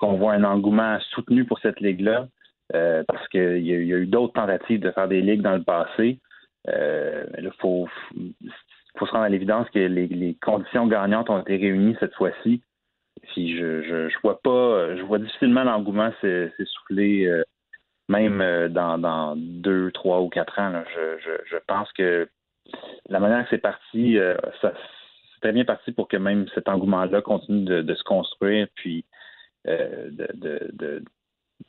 qu'on voit un engouement soutenu pour cette ligue-là? Euh, Parce qu'il y, a- il eu d'autres tentatives de faire des ligues dans le passé. Euh, là, faut, se rendre à l'évidence que les, conditions gagnantes ont été réunies cette fois-ci. Je, vois pas, je vois difficilement l'engouement s'e- s'essouffler, euh, même dans, deux, trois ou quatre ans. Je, pense que la manière que c'est parti, c'est très bien parti pour que même cet engouement-là continue de, se construire, puis de,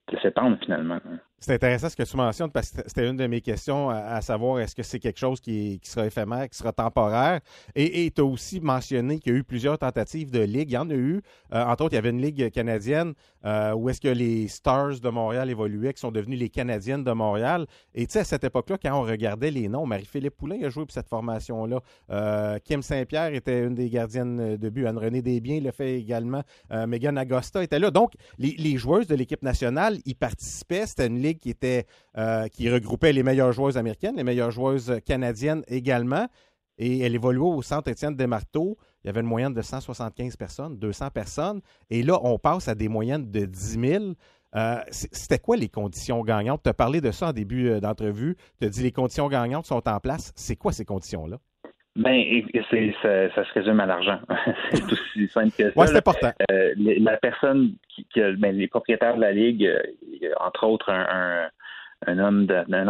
de, s'étendre finalement. C'est intéressant ce que tu mentionnes parce que c'était une de mes questions à, savoir est-ce que c'est quelque chose qui, sera éphémère, qui sera temporaire? Et tu as aussi mentionné qu'il y a eu plusieurs tentatives de ligue. Il y en a eu. Euh, entre autres, il y avait une ligue canadienne euh, où est-ce que les Stars de Montréal évoluaient, qui sont devenus les Canadiennes de Montréal. Et tu sais, à cette époque-là, quand on regardait les noms, Marie-Philippe Poulain a joué pour cette formation-là. Euh, Kim Saint-Pierre était une des gardiennes de but. Anne-Renée Desbiens le fait également. Megan Agosta était là. Donc, les, les joueuses de l'équipe nationale y participaient. C'était une ligue qui était euh, qui regroupait les meilleures joueuses américaines, les meilleures joueuses canadiennes également. Et elle évoluait au centre Étienne Desmarteaux. Il y avait une moyenne de 175 personnes, 200 personnes. Et là, on passe à des moyennes de 10 000. Euh, C'était quoi les conditions gagnantes? Tu as parlé de ça en début euh, d'entrevue. Tu as dit les conditions gagnantes sont en place. C'est quoi ces conditions-là? Ben, ça, ça se résume à l'argent. c'est aussi simple que ça. Ouais, c'est important. Euh, la personne qui, ben, les propriétaires de la ligue, entre autres un, un, un homme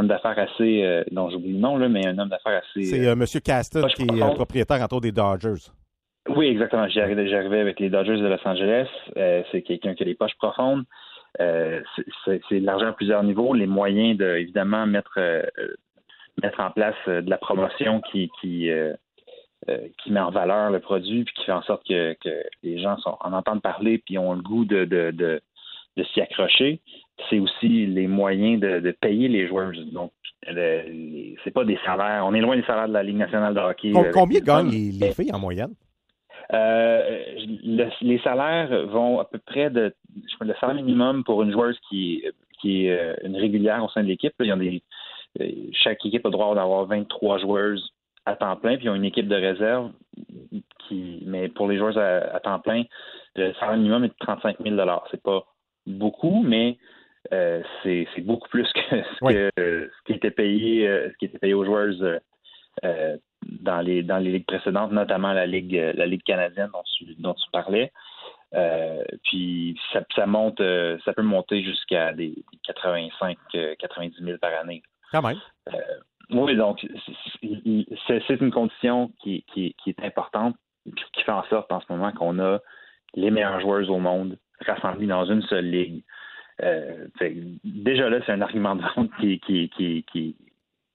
d'affaires assez, euh, dont j'oublie le nom là, mais un homme d'affaires assez. C'est euh, M. Poche qui est euh, propriétaire, entre autres, des Dodgers. Oui, exactement. J'y arrivais, j'y arrivais avec les Dodgers de Los Angeles. Euh, c'est quelqu'un qui a les poches profondes. Euh, c'est- de l'argent à plusieurs niveaux. Les moyens de, évidemment, mettre, euh, euh, mettre en place euh, de la promotion qui, qui, euh, euh, qui met en valeur le produit puis qui fait en sorte que, que les gens sont, en entendent parler puis ont le goût de, de, de, de s'y accrocher. C'est aussi les moyens de, de payer les joueurs. Donc, le- c'est pas des salaires. On est loin des salaires de la Ligue nationale de hockey. Com- avec combien gagnent les, les filles en moyenne? Euh, le- les salaires vont à peu près de le salaire minimum pour une joueuse qui, qui est euh, une régulière au sein de l'équipe. là, Il y a des, euh, chaque équipe a le droit d'avoir 23 joueuses à temps plein, puis ils ont une équipe de réserve qui mais pour les joueuses à, à temps plein, le salaire minimum est de 35 000 C'est pas beaucoup, mais euh, c'est beaucoup plus que ce, que, ce qui était payé euh, ce qui était payé aux joueuses euh, dans les dans les ligues précédentes, notamment la ligue la ligue canadienne dont tu, dont tu parlais. Euh, puis ça, ça monte, ça peut monter jusqu'à des 85, euh, 90 000 par année. Quand même. Oui, donc c'est- une condition qui, qui, qui est importante, qui fait en sorte en ce moment qu'on a les meilleures joueuses au monde rassemblées dans une seule ligue. Euh, déjà là, c'est un argument de vente qui, qui, qui, qui-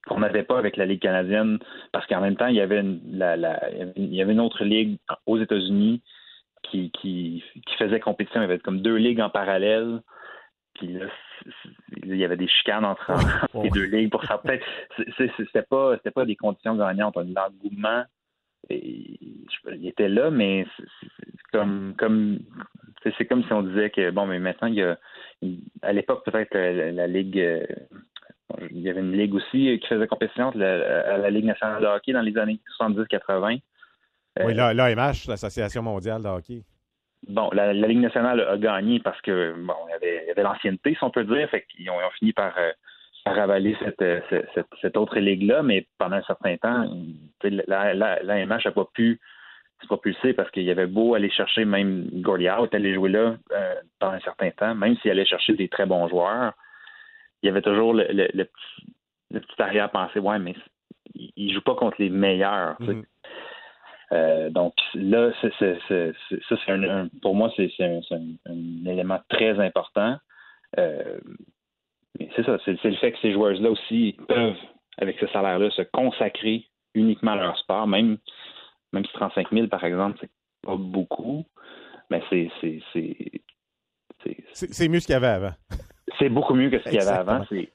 qu'on n'avait pas avec la Ligue canadienne, parce qu'en même temps, il y avait une, la, la- il y avait une autre ligue aux États-Unis qui, qui, qui faisait compétition. Il y avait comme deux ligues en parallèle. Puis là, il y avait des chicanes entre, les deux ligues pour c'est- c'était pas, c'était pas des conditions gagnantes. L'engouement, il était là, mais c'est- comme, comme, c'est comme si on disait que bon, mais maintenant il y a, à l'époque peut-être la, la ligue, euh, il y avait une ligue aussi qui faisait compétition la- à la Ligue nationale de hockey dans les années 70-80. Oui, là, l'AMH, l'Association mondiale de hockey. Bon, la, Ligue nationale a gagné parce que bon, il y avait, l'ancienneté, si on peut dire, fait qu'ils ont, fini par, euh, par avaler cette, euh, cette, cette- cette autre ligue-là, mais pendant un certain temps, l'AMH n'a pas pu se propulser parce qu'il y avait beau aller chercher même Gordie Howe est allé jouer là euh, pendant un certain temps, même s'il allait chercher des très bons joueurs, il y avait toujours le, le, le petit, arrière-pensée, ouais, mais il, il joue pas contre les meilleurs. sais. Euh, donc là, ça, c'est un, un- pour moi, c'est, un, élément très important. Euh, c'est ça, c'est, le fait que ces joueuses-là aussi peuvent, avec ce salaire-là, se consacrer uniquement à leur sport, même, même si 35 000, par exemple, c'est pas beaucoup, mais c'est, c'est, mieux ce qu'il y avait avant. c'est beaucoup mieux que ce qu'il y avait avant. C'est,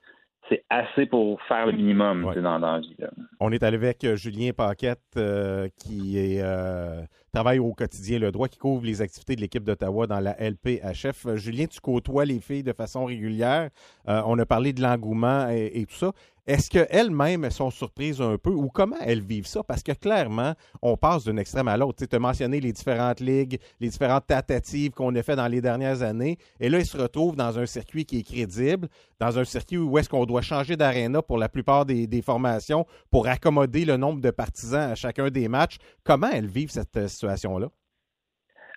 c'est assez pour faire le minimum dans, dans la vie. là. On est allé avec euh, Julien Paquette, euh, qui est euh, travaille au quotidien le droit, qui couvre les activités de l'équipe d'Ottawa dans la LPHF. Euh, Julien, tu côtoies les filles de façon régulière. Euh, on a parlé de l'engouement et, tout ça. Est-ce qu'elles-mêmes sont surprises un peu ou comment elles vivent ça? Parce que clairement, on passe d'un extrême à l'autre. Tu as mentionné les différentes ligues, les différentes tentatives qu'on a fait dans les dernières années. Et là, ils se retrouvent dans un circuit qui est crédible, dans un circuit où est-ce qu'on doit changer d'aréna pour la plupart des, formations pour accommoder le nombre de partisans à chacun des matchs. Comment elles vivent cette euh, situation-là?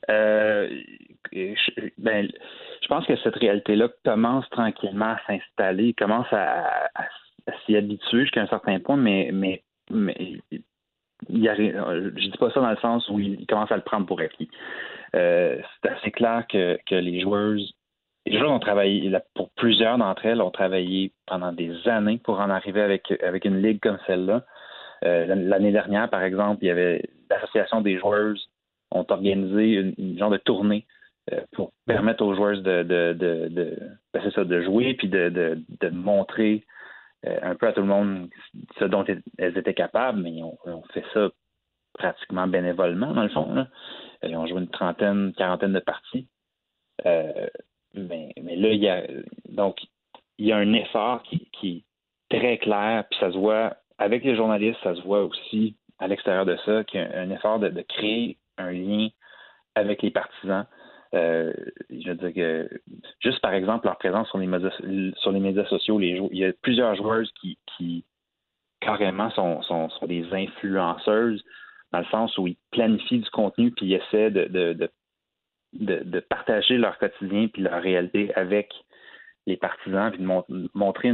Euh, je, ben, je pense que cette réalité-là commence tranquillement à s'installer, commence à, s'y habituer jusqu'à un certain point, mais, mais, mais il je dis pas ça dans le sens où il commence à le prendre pour acquis. Euh, c'est assez clair que, que les joueuses, les joueurs ont travaillé, pour plusieurs d'entre elles, ont travaillé pendant des années pour en arriver avec, avec une ligue comme celle-là. Euh, L'année dernière, par exemple, il y avait l'association des joueuses ont organisé une, genre de tournée euh, pour permettre aux joueuses de, de, de, ben ça, de jouer puis de, de, de montrer euh, un peu à tout le monde ce dont elles étaient capables, mais on, on fait ça pratiquement bénévolement, dans le fond. Là. Ils ont joué une trentaine, quarantaine de parties. Euh, mais, mais là, il y a donc il y a un effort qui, qui est très clair, puis ça se voit avec les journalistes, ça se voit aussi à l'extérieur de ça, qu'il y a un effort de, créer un lien avec les partisans. Euh, je veux dire que juste par exemple leur présence sur les médias, sur les médias sociaux, les il y a plusieurs joueuses qui, qui carrément sont, sont, des influenceuses dans le sens où ils planifient du contenu puis ils essaient de, de, de, de, partager leur quotidien puis leur réalité avec les partisans puis de mon, montrer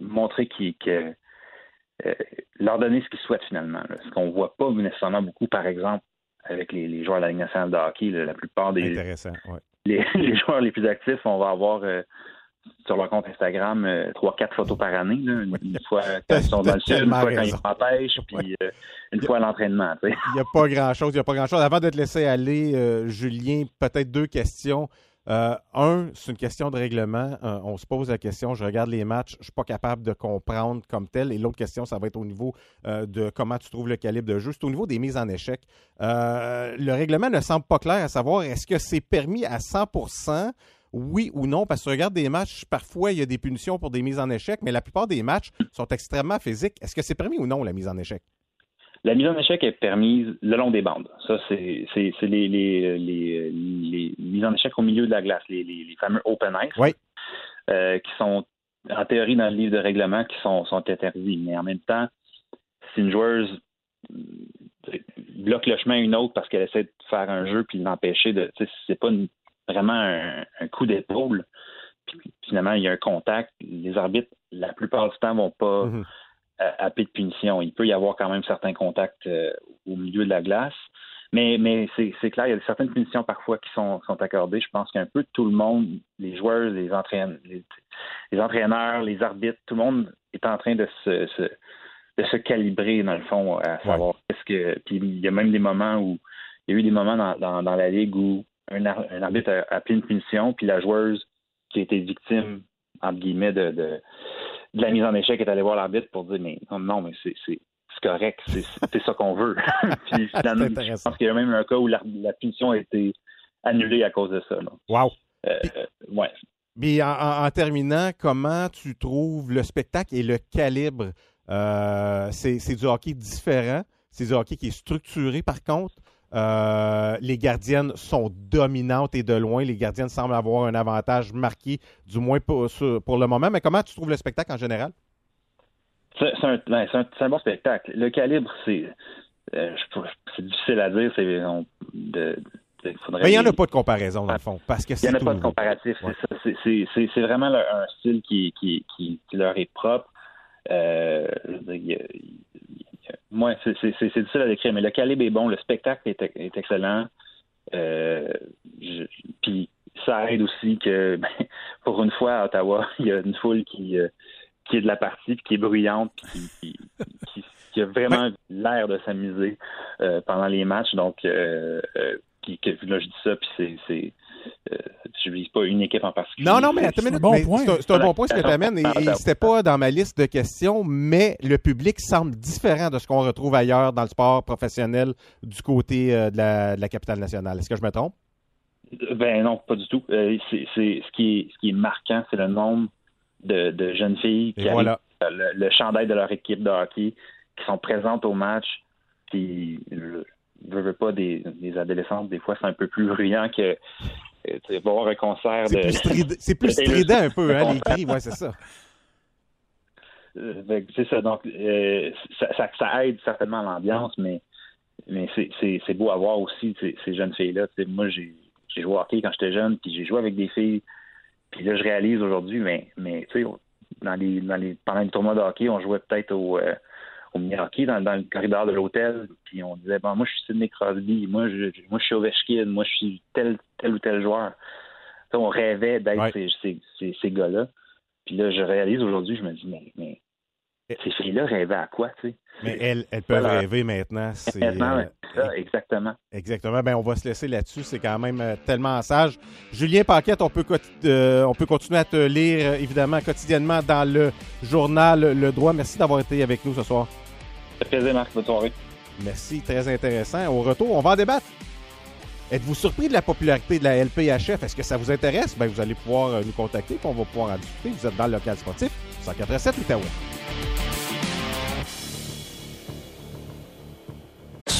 montrer qu'ils euh, leur donner ce qu'ils souhaitent finalement. Là. Ce qu'on voit pas nécessairement beaucoup, par exemple, avec les, les, joueurs de la Ligue nationale de hockey, là, la plupart des ouais. les, les, joueurs les plus actifs, on va avoir euh, sur leur compte Instagram euh, trois, quatre photos par année. Là, une, une fois quand ils sont dans le sud, une fois quand ils pêche, puis euh, une fois à l'entraînement. Il n'y a pas grand-chose. Il n'y a pas grand-chose. Avant de te laisser aller, euh, Julien, peut-être deux questions. Euh, un, c'est une question de règlement. Euh, on se pose la question, je regarde les matchs, je ne suis pas capable de comprendre comme tel. Et l'autre question, ça va être au niveau euh, de comment tu trouves le calibre de jeu. C'est au niveau des mises en échec. Le règlement ne semble pas clair à savoir est-ce que c'est permis à 100% oui ou non, parce que tu regardes des matchs, parfois il y a des punitions pour des mises en échec, mais la plupart des matchs sont extrêmement physiques. Est-ce que c'est permis ou non la mise en échec? La mise en échec est permise le long des bandes. Ça, c'est les, les, les, les, mises en échec au milieu de la glace, les, fameux open ice, oui. euh, qui sont en théorie dans le livre de règlement qui sont, sont interdits. Mais en même temps, si une joueuse bloque le chemin à une autre parce qu'elle essaie de faire un jeu puis l'empêcher de. C'est pas une, vraiment un, un coup d'épaule. Puis finalement, il y a un contact. Les arbitres, la plupart du temps, vont pas. Mm -hmm à, de punition. Il peut y avoir quand même certains contacts euh, au milieu de la glace. Mais, mais c'est clair, il y a certaines punitions parfois qui sont, sont accordées. Je pense qu'un peu tout le monde, les joueurs, les, entraîneurs, les, les, entraîneurs, les arbitres, tout le monde est en train de se, se de se calibrer, dans le fond, à savoir ouais. qu'est-ce que. Puis il y a même des moments où il y a eu des moments dans, dans, dans la ligue où un, un arbitre a appelé une punition, puis la joueuse qui a été victime, entre guillemets, de, de de la mise en échec est allé voir l'arbitre pour dire mais non, non mais c'est correct, c'est ça qu'on veut. Puis finalement, je pense qu'il y a même un cas où la, la, punition a été annulée à cause de ça. Là. Wow. Euh, ouais. Mais en, en, en, terminant, comment tu trouves le spectacle et le calibre? Euh, c'est du hockey différent. C'est du hockey qui est structuré, par contre. Euh, les gardiennes sont dominantes et de loin. Les gardiennes semblent avoir un avantage marqué, du moins pour, pour le moment. Mais comment tu trouves le spectacle en général? C'est un, ben, un, un, bon spectacle. Le calibre, c'est euh, difficile à dire. C'est de, mais il n'y en a pas de comparaison, dans le fond. Parce que il n'y en a pas nouveau. de comparatif. Ouais. C'est vraiment le, un style qui, qui, qui, qui, leur est propre. Euh, moi, c'est difficile à décrire, mais le calibre est bon, le spectacle est, est excellent. Euh, je, puis ça aide aussi que, ben, pour une fois, à Ottawa, il y a une foule qui, euh, qui est de la partie, puis qui est bruyante, puis qui, qui, qui a vraiment l'air de s'amuser euh, pendant les matchs. Donc, euh, qui, que là je dis ça, puis c'est, c'est euh, vise pas une équipe en particulier. Non, non, mais attends une minute. mais C'est un, c'est un bon point ce que tu amènes. Et, et c'était pas dans ma liste de questions, mais le public semble différent de ce qu'on retrouve ailleurs dans le sport professionnel du côté euh, de, la, de la capitale nationale. Est-ce que je me trompe? Ben non, pas du tout. Euh, c'est, c'est, ce, qui est, ce qui est marquant, c'est le nombre de, de jeunes filles qui voilà. arrivent, le, le chandail de leur équipe de hockey, qui sont présentes au match, puis je veux, veux pas des, des adolescentes, des fois c'est un peu plus bruyant que tu voir un concert C'est de. plus, c'est strident un peu, hein, les cris. Ouais, c'est ça. Euh, que c'est ça. Donc, euh, ça, ça, ça aide certainement l'ambiance, mais, mais c'est, beau à voir aussi ces, ces jeunes filles-là. Moi, j'ai, j'ai joué au hockey quand j'étais jeune, puis j'ai joué avec des filles. Puis là, je réalise aujourd'hui, mais, mais tu sais, dans les, dans les, pendant les tournois de hockey, on jouait peut-être au, euh, au mini-hockey dans, dans le corridor de l'hôtel, puis on disait, bon, moi, je suis Sidney Crosby, moi, je, moi, je suis Ovechkin, moi, je suis tel, tel ou tel joueur. On rêvait d'être Ouais. ces, ces, ces, ces gars-là. Puis là, je réalise aujourd'hui, je me dis, mais, mais ces filles-là rêvaient à quoi, tu sais? Mais elles, elles peuvent Voilà. rêver maintenant. C'est, Maintenant, euh, ça, exactement. Exactement. Ben, on va se laisser là-dessus. C'est quand même euh, tellement sage. Julien Paquette, on peut, euh, on peut continuer à te lire, évidemment, quotidiennement dans le journal Le Droit. Merci d'avoir été avec nous ce soir. Ça fait plaisir, Marc. Bonne soirée. Merci, très intéressant. Au retour, on va en débattre. Êtes-vous surpris de la popularité de la LPHF? Est-ce que ça vous intéresse? Ben, vous allez pouvoir euh, nous contacter, on va pouvoir en discuter. Vous êtes dans le local sportif, 187 Outaouais.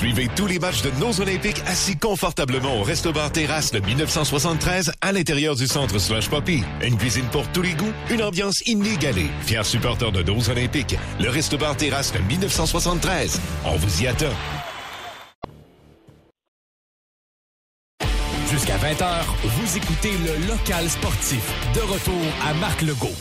Suivez tous les matchs de nos Olympiques assis confortablement au Resto Bar Terrasse de 1973 à l'intérieur du centre Slush Poppy. Une cuisine pour tous les goûts, une ambiance inégalée. Fier supporter de nos Olympiques, le Resto Bar Terrasse de 1973. On vous y attend. Jusqu'à 20h, vous écoutez le local sportif. De retour à Marc Legault.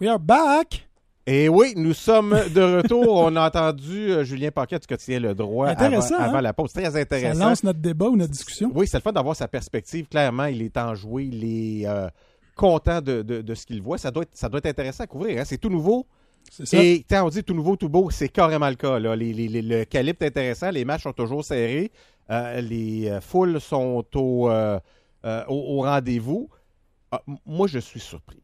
We are back! Et oui, nous sommes de retour. on a entendu euh, Julien Paquette du quotidien Le Droit avant, Intéressant, avant hein? la pause. Très Ça intéressant. lance notre débat ou notre discussion. Oui, c'est le fun d'avoir sa perspective. Clairement, il est enjoué, il est euh, content de, de- de ce qu'il voit. Ça doit, être, ça doit être intéressant à couvrir. hein. C'est tout nouveau. C'est ça. Et quand on dit tout nouveau, tout beau, c'est carrément le cas. Là. Les- les- les- le calibre est intéressant, les matchs sont toujours serrés, euh, les foules sont au, euh, au, au rendez-vous. Ah, moi, je suis surpris.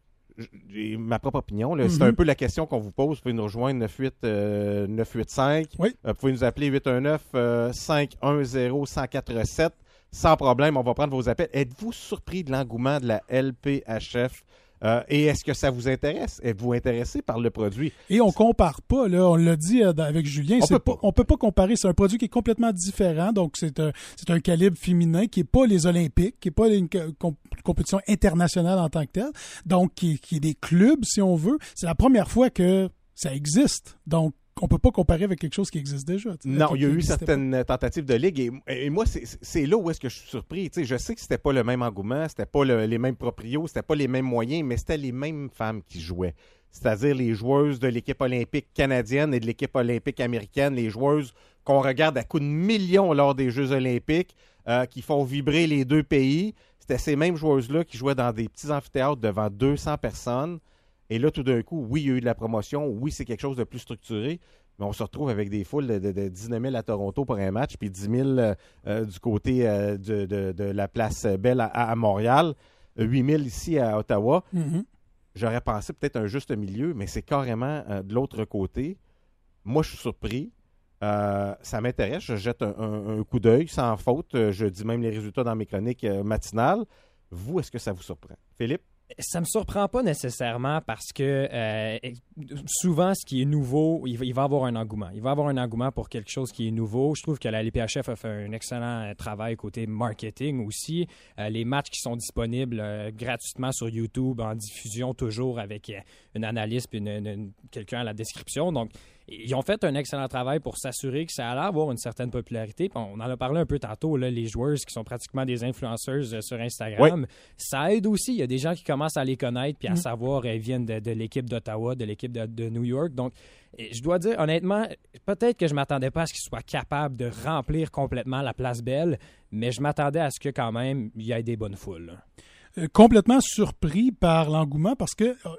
J'ai ma propre opinion. C'est Mhm. un peu la question qu'on vous pose. Vous pouvez nous rejoindre 98, euh, 985. Oui. Euh, vous pouvez nous appeler 819 euh, 510 1047 sans problème. On va prendre vos appels. Êtes-vous surpris de l'engouement de la LPHF? Euh, et est-ce que ça vous intéresse? Êtes-vous intéressé par le produit? Et on compare pas, là, on l'a dit euh, avec Julien, On peut pas- on peut pas comparer, c'est un produit qui est complètement différent, donc c'est un, c'est un calibre féminin qui est pas les Olympiques, qui est pas une com- compétition internationale en tant que telle, donc qui, qui est des clubs, si on veut. C'est la première fois que ça existe, donc on peut pas comparer avec quelque chose qui existe déjà. Non, il y a eu certaines tentatives de ligue et, et moi, c'est- là où est-ce que je suis surpris. Je sais que c'était pas le même engouement, c'était pas le- les mêmes proprios, c'était pas les mêmes moyens, mais c'était les mêmes femmes qui jouaient. C'est-à-dire les joueuses de l'équipe olympique canadienne et de l'équipe olympique américaine, les joueuses qu'on regarde à coups de millions lors des Jeux olympiques, euh, qui font vibrer les deux pays. C'était ces mêmes joueuses-là qui jouaient dans des petits amphithéâtres devant 200 personnes. Et là, tout d'un coup, oui, il y a eu de la promotion, oui, c'est quelque chose de plus structuré, mais on se retrouve avec des foules de, de, de 19 000 à Toronto pour un match, puis 10 000 euh, euh, du côté euh, de, la place Belle à, à Montréal, 8 000 ici à Ottawa. Mhm. J'aurais pensé peut-être un juste milieu, mais c'est carrément euh, de l'autre côté. Moi, je suis surpris. Ça m'intéresse. Je jette un, un- un coup d'œil sans faute. Je dis même les résultats dans mes chroniques matinales. Vous, est-ce que ça vous surprend? Philippe? Ça me surprend pas nécessairement parce que euh, souvent, ce qui est nouveau, il va, avoir un engouement. Il va avoir un engouement pour quelque chose qui est nouveau. Je trouve que la LPHF a fait un excellent euh, travail côté marketing aussi. Euh, les matchs qui sont disponibles gratuitement sur YouTube en diffusion toujours avec une analyse puis quelqu'un à la description. Donc, ils ont fait un excellent travail pour s'assurer que ça allait avoir une certaine popularité. Puis on en a parlé un peu tantôt, là, les joueuses qui sont pratiquement des influenceuses euh, sur Instagram. Ça aide aussi. Il y a des gens qui commencent à les connaître puis à Mm. savoir elles viennent de, l'équipe d'Ottawa, de l'équipe de, de New York. Donc, et je dois dire, honnêtement, peut-être que je m'attendais pas à ce qu'ils soient capables de remplir complètement la place belle, mais je m'attendais à ce que quand même il y ait des bonnes foules. là. Euh, complètement surpris par l'engouement parce que euh,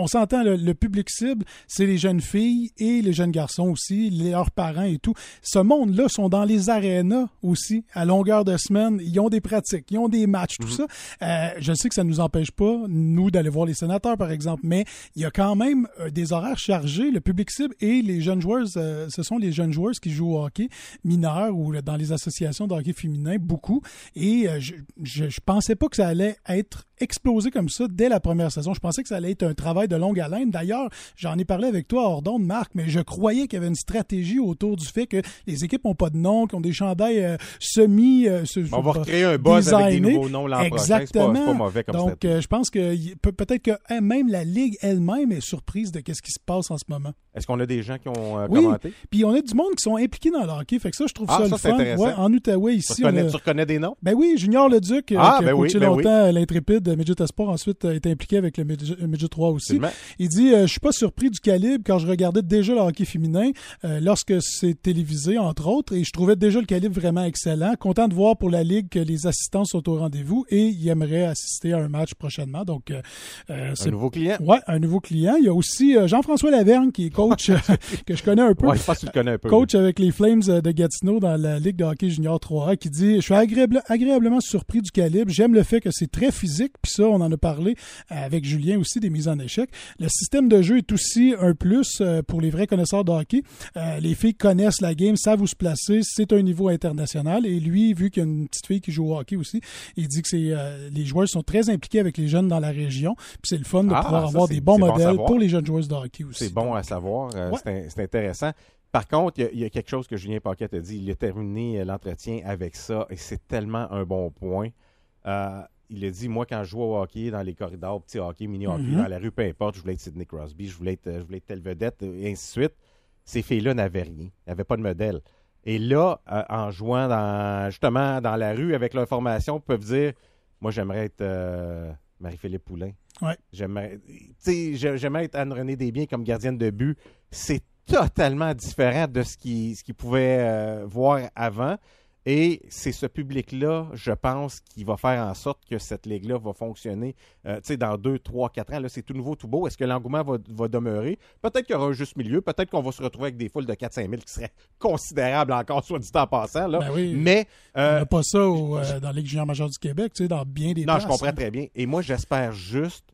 on s'entend, le, le public cible, c'est les jeunes filles et les jeunes garçons aussi, leurs parents et tout. Ce monde-là sont dans les arénas aussi, à longueur de semaine. Ils ont des pratiques, ils ont des matchs, tout ça. Euh, je sais que ça ne nous empêche pas, nous, d'aller voir les sénateurs, par exemple, mais il y a quand même euh, des horaires chargés. Le public cible et les jeunes joueurs, euh, ce sont les jeunes joueurs qui jouent au hockey mineur ou dans les associations de hockey féminin, beaucoup. Et je, je, je pensais pas que ça allait être explosé comme ça dès la première saison. Je pensais que ça allait être un travail de longue haleine. D'ailleurs, j'en ai parlé avec toi hors d'onde, Marc, mais je croyais qu'il y avait une stratégie autour du fait que les équipes ont pas de nom, qu'ils ont des chandails euh, semi... euh, ce- On va recréer un buzz avec des designés. nouveaux noms l'an prochain. C'est pas- Exactement. pas mauvais comme Donc, euh, je pense que peut-être que hein, même la Ligue elle-même est surprise de ce qui se passe en ce moment. Est-ce qu'on a des gens qui ont euh, Oui, commenté? puis on a du monde qui sont impliqués dans le hockey, fait que ça, je trouve Ah, ça, ça, le fun. Ouais, en Outaouais, Tu ici, reconnais, on a- tu reconnais des noms? ben oui, Junior Leduc, Ah, qui a ben oui, coaché ben oui. longtemps à l'Intrépide de Midget Espoir, ensuite été impliqué avec le Midget 3 aussi. Il dit euh, Je suis pas surpris du calibre quand je regardais déjà le hockey féminin euh, lorsque c'est télévisé, entre autres, et je trouvais déjà le calibre vraiment excellent. Content de voir pour la Ligue que les assistants sont au rendez-vous et il aimerait assister à un match prochainement. Donc, euh, euh, Un nouveau client? Ouais, un nouveau client. Il y a aussi euh, Jean-François Lavergne qui est coach, euh, que je connais un peu. Ouais, je pense que tu le connais un peu. Coach avec les Flames euh, de Gatineau dans la Ligue de hockey junior 3A qui dit Je suis agréable- agréablement surpris du calibre. J'aime le fait que c'est très physique. Puis ça, on en a parlé avec Julien aussi des mises en échec. Le système de jeu est aussi un plus euh, pour les vrais connaisseurs de hockey. Euh, les filles connaissent la game, savent où se placer. C'est un niveau international. Et lui, vu qu'il y a une petite fille qui joue au hockey aussi, il dit que c'est euh, les joueurs sont très impliqués avec les jeunes dans la région. Puis c'est le fun de Ah, pouvoir avoir des bons bon modèles savoir. pour les jeunes joueuses de hockey aussi. C'est bon à savoir. Ouais. c'est intéressant. Par contre, il y a- il y, a quelque chose que Julien Paquette a dit. Il a terminé l'entretien avec ça et c'est tellement un bon point. Euh, il a dit Moi, quand je jouais au hockey dans les corridors, petit hockey, mini hockey, Mhm. dans la rue, peu importe, je voulais être Sidney Crosby, je voulais être, euh, je voulais être telle vedette, et ainsi de suite. Ces filles-là n'avaient rien. N'avaient pas de modèle. Et là, euh, en jouant dans, justement dans la rue avec leur formation, peuvent dire Moi, j'aimerais être euh, Marie-Philippe Poulain. Ouais. J'aimerais, être Anne-Renée Desbiens comme gardienne de but. C'est totalement différent de ce qu'ils pouvaient euh, voir avant. Et c'est ce public-là, je pense, qui va faire en sorte que cette ligue-là va fonctionner euh, dans 2, 3, 4 ans. Là, c'est tout nouveau, tout beau. Est-ce que l'engouement va, va demeurer? Peut-être qu'il y aura un juste milieu. Peut-être qu'on va se retrouver avec des foules de 4-5 000 qui seraient considérables encore, soit dit en passant. Là. Ben oui. Mais On euh, n'a pas ça au, euh, dans la Ligue junior majeure du Québec, dans bien des non, places, je comprends hein. très bien. Et moi, j'espère juste.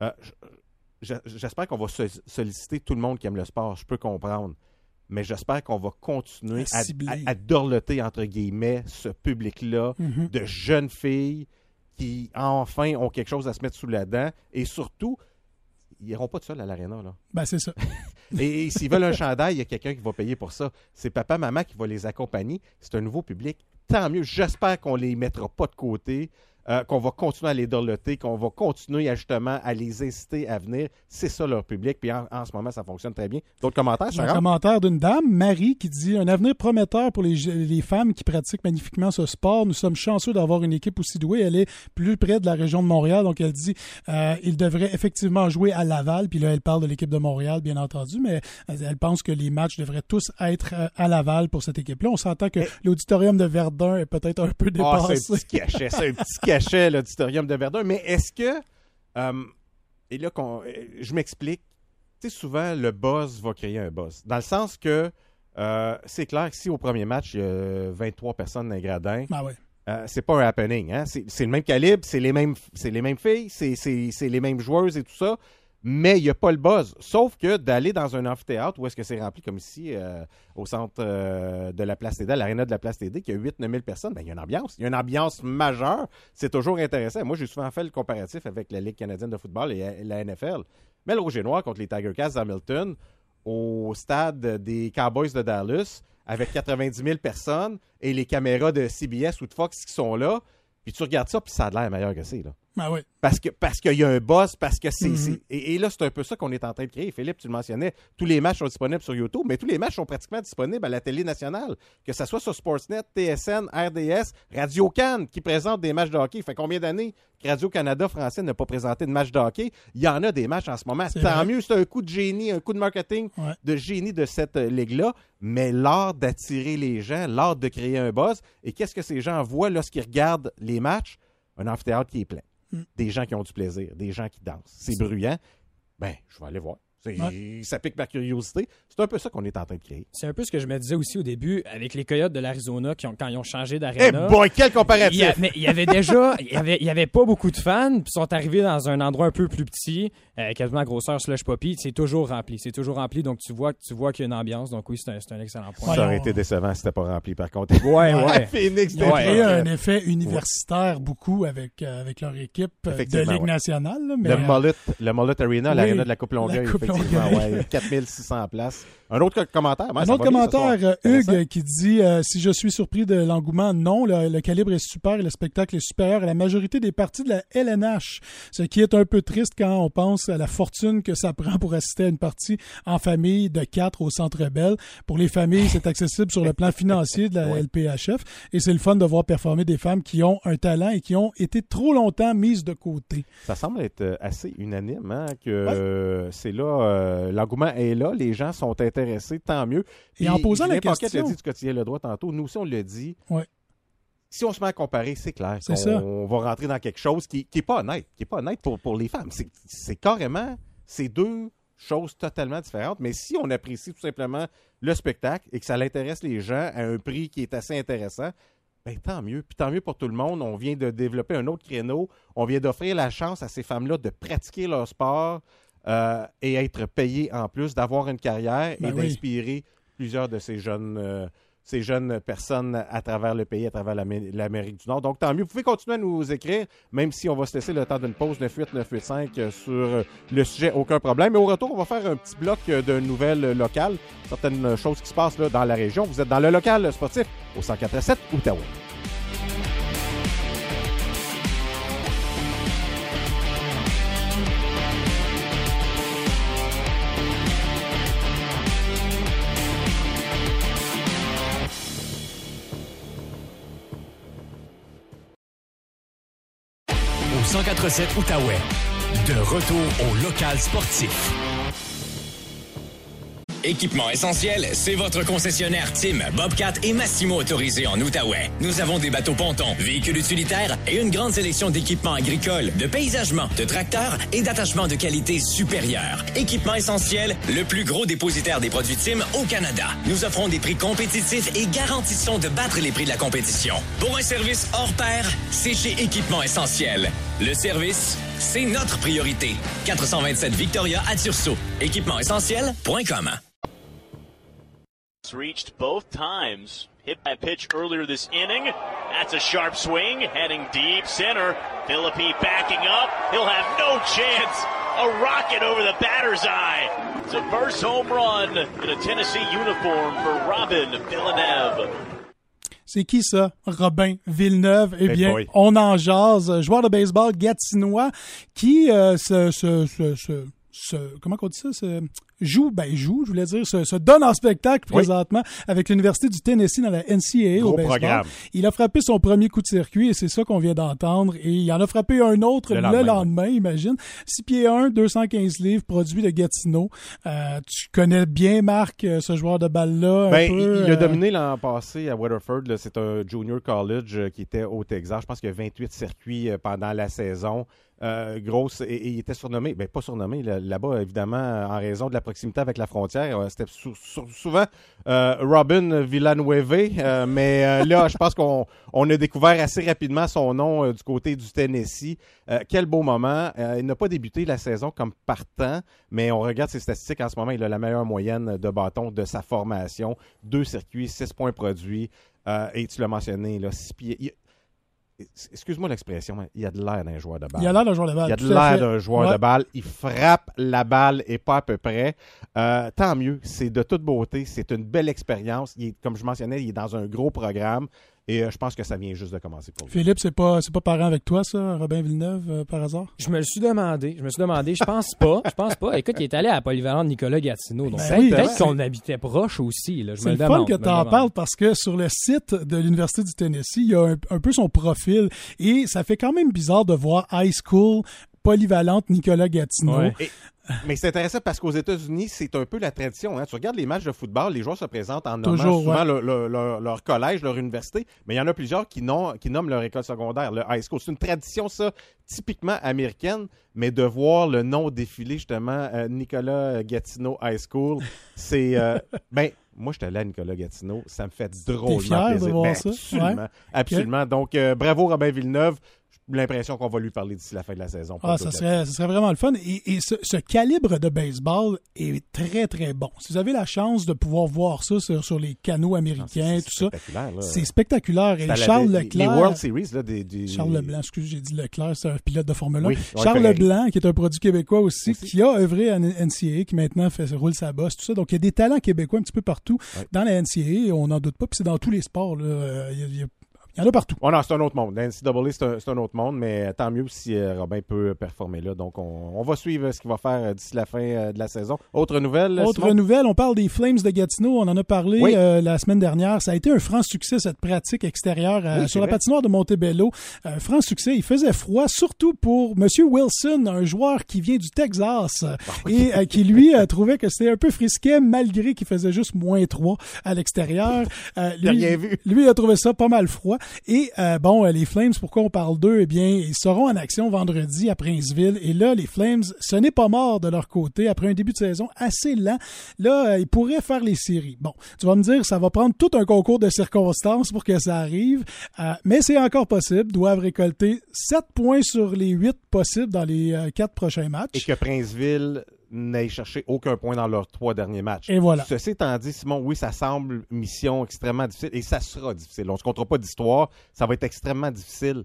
je- je- j'espère qu'on va so- solliciter tout le monde qui aime le sport. Je peux comprendre. Mais j'espère qu'on va continuer À dorloter, entre guillemets, ce public-là Mhm. de jeunes filles qui, enfin, ont quelque chose à se mettre sous la dent. Et surtout, ils n'iront pas tout seuls à l'aréna. Là. Ben, c'est ça. Et, et s'ils veulent un chandail, il y a quelqu'un qui va payer pour ça. C'est papa, maman qui va les accompagner. C'est un nouveau public. Tant mieux. J'espère qu'on les mettra pas de côté, euh, qu'on va continuer à les dorloter, qu'on va continuer à, justement à les inciter à venir. C'est ça leur public. Puis en, en ce moment, ça fonctionne très bien. D'autres commentaires, J'ai un Sarah? commentaire d'une dame, Marie, qui dit Un avenir prometteur pour les, les femmes qui pratiquent magnifiquement ce sport. Nous sommes chanceux d'avoir une équipe aussi douée. Elle est plus près de la région de Montréal. Donc, elle dit euh, Il devrait effectivement jouer à Laval. Puis là, elle parle de l'équipe de Montréal, bien entendu, mais elle, pense que les matchs devraient tous être euh, à Laval pour cette équipe-là. On s'entend que l'auditorium de Verdun est peut-être un peu Ah, c'est dépassé. un petit cachet, c'est un petit cachet, l'auditorium de Verdun. Mais est-ce que. euh, et là, qu'on- euh, je m'explique. Tu sais, souvent, le buzz va créer un buzz. Dans le sens que euh, c'est clair que si au premier match, il y a 23 personnes dans les gradins, Ah ouais. euh, c'est pas un happening. Hein? C'est c'est le même calibre, c'est les mêmes, c'est les mêmes filles, c'est- c'est c'est les mêmes joueuses et tout ça. Mais il n'y a pas le buzz. Sauf que d'aller dans un amphithéâtre où est-ce que c'est rempli comme ici, euh, au centre euh, de la Place TD, à l'aréna de la Place TD, qui a 8-9 000 personnes, ben, il y a une ambiance. Il y a une ambiance majeure. C'est toujours intéressant. Moi, j'ai souvent fait le comparatif avec la Ligue canadienne de football et la NFL. Mais le Rouge et Noir contre les Tiger Cats d'Hamilton, au stade des Cowboys de Dallas, avec 90 000 personnes et les caméras de CBS ou de Fox qui sont là, puis tu regardes ça, puis ça a l'air meilleur que c'est. Là. Ouais. Parce que parce qu'il y a un boss, parce que c'est. Mhm. Et, et là, c'est un peu ça qu'on est en train de créer. Philippe, tu le mentionnais, tous les matchs sont disponibles sur YouTube, mais tous les matchs sont pratiquement disponibles à la télé nationale. Que ce soit sur Sportsnet, TSN, RDS, Radio Cannes, qui présentent des matchs de hockey. Fait combien d'années que Radio-Canada français n'a pas présenté de match de hockey? Il y en a des matchs en ce moment. C'est Tant vrai. mieux, c'est un coup de génie, un coup de marketing Ouais. de génie de cette euh, ligue-là, mais l'art d'attirer les gens, l'art de créer un buzz. Et qu'est-ce que ces gens voient lorsqu'ils regardent les matchs? Un amphithéâtre qui est plein. Mm. Des gens qui ont du plaisir, des gens qui dansent. C'est bruyant. ben, je vais aller voir. C'est- Ça pique ma curiosité. C'est un peu ça qu'on est en train de créer. C'est un peu ce que je me disais aussi au début avec les Coyotes de l'Arizona qui ont, quand ils ont changé Eh d'aréna. boy, quel comparatif! Il y, a- mais il y avait déjà, il y avait, il y avait pas beaucoup de fans, puis ils sont arrivés dans un endroit un peu plus petit, euh, quasiment à grosseur slush poppy. C'est toujours rempli, c'est toujours rempli, donc tu vois, tu vois qu'il y a une ambiance. Donc oui, c'est un, c'est un excellent point. Ça aurait été décevant si c'était pas rempli, par contre. Ouais, ouais. Phoenix, Ils ont créé un effet universitaire beaucoup avec, euh, avec leur équipe euh, de Ligue ouais. nationale. là, mais, le, euh, Mullet, le Mullet Arena, oui, l'aréna de la Coupe Longueuil, la Coupe Ouais, 4600 places. Un autre commentaire. ouais, Un autre commentaire, euh, Hugues, qui dit euh, Si je suis surpris de l'engouement, non, le, le calibre est super et le spectacle est supérieur à la majorité des parties de la LNH. Ce qui est un peu triste quand on pense à la fortune que ça prend pour assister à une partie en famille de quatre au Centre Bell. Pour les familles, c'est accessible sur le plan financier de la LPHF et c'est le fun de voir performer des femmes qui ont un talent et qui ont été trop longtemps mises de côté. Ça semble être euh, assez unanime, hein, que euh, c'est là, euh, l'engouement est là, les gens sont intéressés, tant mieux. Et en posant la question- dit du quotidien Le Droit tantôt, nous aussi on l'a dit. Ouais. Si on se met à comparer, c'est clair C'est qu'on ça. on va rentrer dans quelque chose qui n'est pas honnête, qui est pas honnête pour, pour les femmes. C'est- C'est carrément, c'est deux choses totalement différentes. Mais si on apprécie tout simplement le spectacle et que ça l'intéresse les gens à un prix qui est assez intéressant, ben, tant mieux. Puis tant mieux pour tout le monde. On vient de développer un autre créneau. On vient d'offrir la chance à ces femmes-là de pratiquer leur sport euh, et être payées en plus, d'avoir une carrière Ben et oui. d'inspirer plusieurs de ces jeunes, euh, ces jeunes personnes à travers le pays, à travers l'Amé- l'Amérique du Nord. Donc tant mieux. Vous pouvez continuer à nous écrire, même si on va se laisser le temps d'une pause 98 985 euh, sur le sujet, aucun problème. Mais au retour, on va faire un petit bloc de nouvelles locales, certaines choses qui se passent là, dans la région. Vous êtes dans le local sportif au 147 Outaouais. Au 147 Outaouais. De retour au local sportif. Équipement essentiel, c'est votre concessionnaire Tim, Bobcat et Massimo autorisé en Outaouais. Nous avons des bateaux pontons, véhicules utilitaires et une grande sélection d'équipements agricoles, de paysagement, de tracteurs et d'attachements de qualité supérieure. Équipement essentiel, le plus gros dépositaire des produits Tim au Canada. Nous offrons des prix compétitifs et garantissons de battre les prix de la compétition. Pour un service hors pair, c'est chez Équipement essentiel. Le service, c'est notre priorité. 427 Victoria à Tursault. Équipement-essentiel.com. reached both times. Hit by a pitch earlier this inning. That's a sharp swing, heading deep center. Philippi backing up. He'll have no chance. A rocket over the batter's eye. It's a first home run in a Tennessee uniform for Robin Villeneuve. C'est qui ça? Robin Villeneuve. Eh bien, boy. on en jase. Joueur de baseball gatinois qui euh, se, se, se, se- se- comment on dit ça? Se joue, ben joue, je voulais dire, se, se donne en spectacle Oui. présentement avec l'Université du Tennessee dans la NCAA Gros au baseball. programme. Il a frappé son premier coup de circuit et c'est ça qu'on vient d'entendre. Et il en a frappé un autre Le le lendemain, lendemain, imagine. 6 pieds 1, 215 livres, produit de Gatineau. Euh, tu connais bien, Marc, euh, ce joueur de balle-là. Ben, il, il a euh, dominé l'an passé à Weatherford. là. C'est un junior college euh, qui était au Texas. Je pense qu'il y a 28 circuits pendant la saison. Euh, grosse, et, il était surnommé, ben pas surnommé là- là-bas, évidemment, en raison de la proximité avec la frontière. Euh, C'était sou- sou- souvent euh, Robin Villanueve, euh, mais euh, là, je pense qu'on on a découvert assez rapidement son nom euh, du côté du Tennessee. Euh, quel beau moment. Euh, il n'a pas débuté la saison comme partant, mais on regarde ses statistiques en ce moment. Il a la meilleure moyenne de bâton de sa formation. Deux circuits, six points produits. Euh, et tu l'as mentionné, là, six pieds. Excuse-moi l'expression, mais il a de l'air d'un joueur de balle. Il a l'air d'un joueur de balle, Il a tout de l'air d'un joueur Ouais. de balle. Il frappe la balle et pas à peu près. Euh, tant mieux. C'est de toute beauté. C'est une belle expérience. Il est, comme je mentionnais, il est dans un gros programme. Et euh, je pense que ça vient juste de commencer pour lui. Philippe, c'est pas, c'est pas parent avec toi, ça, Robin Villeneuve, euh, par hasard? Je me le suis demandé. Je me suis demandé. Je pense pas. Je pense pas. Écoute, il est allé à la polyvalente Nicolas Gatineau. Donc, Ben oui, peut-être c'est- qu'on habitait proche aussi. Là. Je me C'est le le fun demande. que tu en parles parce que sur le site de l'Université du Tennessee, il y a un, un peu son profil et ça fait quand même bizarre de voir high school polyvalente Nicolas Gatineau. Ouais. Et- mais c'est intéressant parce qu'aux États-Unis, c'est un peu la tradition. hein. Tu regardes les matchs de football, les joueurs se présentent en nommant Toujours, souvent ouais. leur, leur- leur- leur collège, leur université, mais il y en a plusieurs qui, nom- qui nomment leur école secondaire, le high school. C'est une tradition, ça, typiquement américaine, mais de voir le nom défiler, justement, euh, Nicolas Gatineau High School, c'est... euh, ben, moi, je suis allé à Nicolas Gatineau, ça me fait drôlement fier de plaisir. voir Ben, ça? Absolument, Ouais. absolument. Donc, euh, bravo Robin Villeneuve. L'impression qu'on va lui parler d'ici la fin de la saison. Ah, ça serait, ça serait vraiment le fun. Et, et ce, ce calibre de baseball est très, très bon. Si vous avez la chance de pouvoir voir ça sur, sur les canaux américains, tout ça, spectaculaire, là. c'est spectaculaire. Et la- Charles les- Leclerc... Les World Series, là, des, des- Charles Leblanc, excusez, j'ai dit Leclerc, c'est un pilote de Formule 1. Oui, Charles. Leblanc, qui est un produit québécois aussi, qui a œuvré à NCAA, qui maintenant fait, roule sa bosse, tout ça. Donc, il y a des talents québécois un petit peu partout dans la NCAA, on n'en doute pas, puis c'est dans tous les sports. là. Euh, Il y, a- il y a- il y en a partout. Oh non, c'est un autre monde. La NCAA, c'est un, c'est un autre monde, mais tant mieux si euh, Robin peut performer là. Donc, on, on va suivre ce qu'il va faire euh, d'ici la fin euh, de la saison. Autre nouvelle, Autre Simon? nouvelle, on parle des Flames de Gatineau. On en a parlé Oui. euh, la semaine dernière. Ça a été un franc succès, cette pratique extérieure euh, Oui, sur la vrai. patinoire de Montebello. Un franc succès. Il faisait froid, surtout pour M. Wilson, un joueur qui vient du Texas Ah et euh, qui, lui, euh, trouvait que c'était un peu frisquet malgré qu'il faisait juste moins 3 à l'extérieur. Euh, lui, rien vu. lui, il a trouvé ça pas mal froid. Et euh, bon, euh, les Flames, pourquoi on parle d'eux? Eh bien, ils seront en action vendredi à Princeville. Et là, les Flames, ce n'est pas mort de leur côté. Après un début de saison assez lent, là, euh, ils pourraient faire les séries. Bon, tu vas me dire, ça va prendre tout un concours de circonstances pour que ça arrive. Euh, mais c'est encore possible. Doivent récolter 7 points sur les 8 possibles dans les euh, 4 prochains matchs. Et que Princeville n'aille chercher aucun point dans leurs trois derniers matchs. Et voilà. Ceci étant dit, Simon, oui, ça semble mission extrêmement difficile et ça sera difficile. On ne se comptera pas d'histoire. Ça va être extrêmement difficile.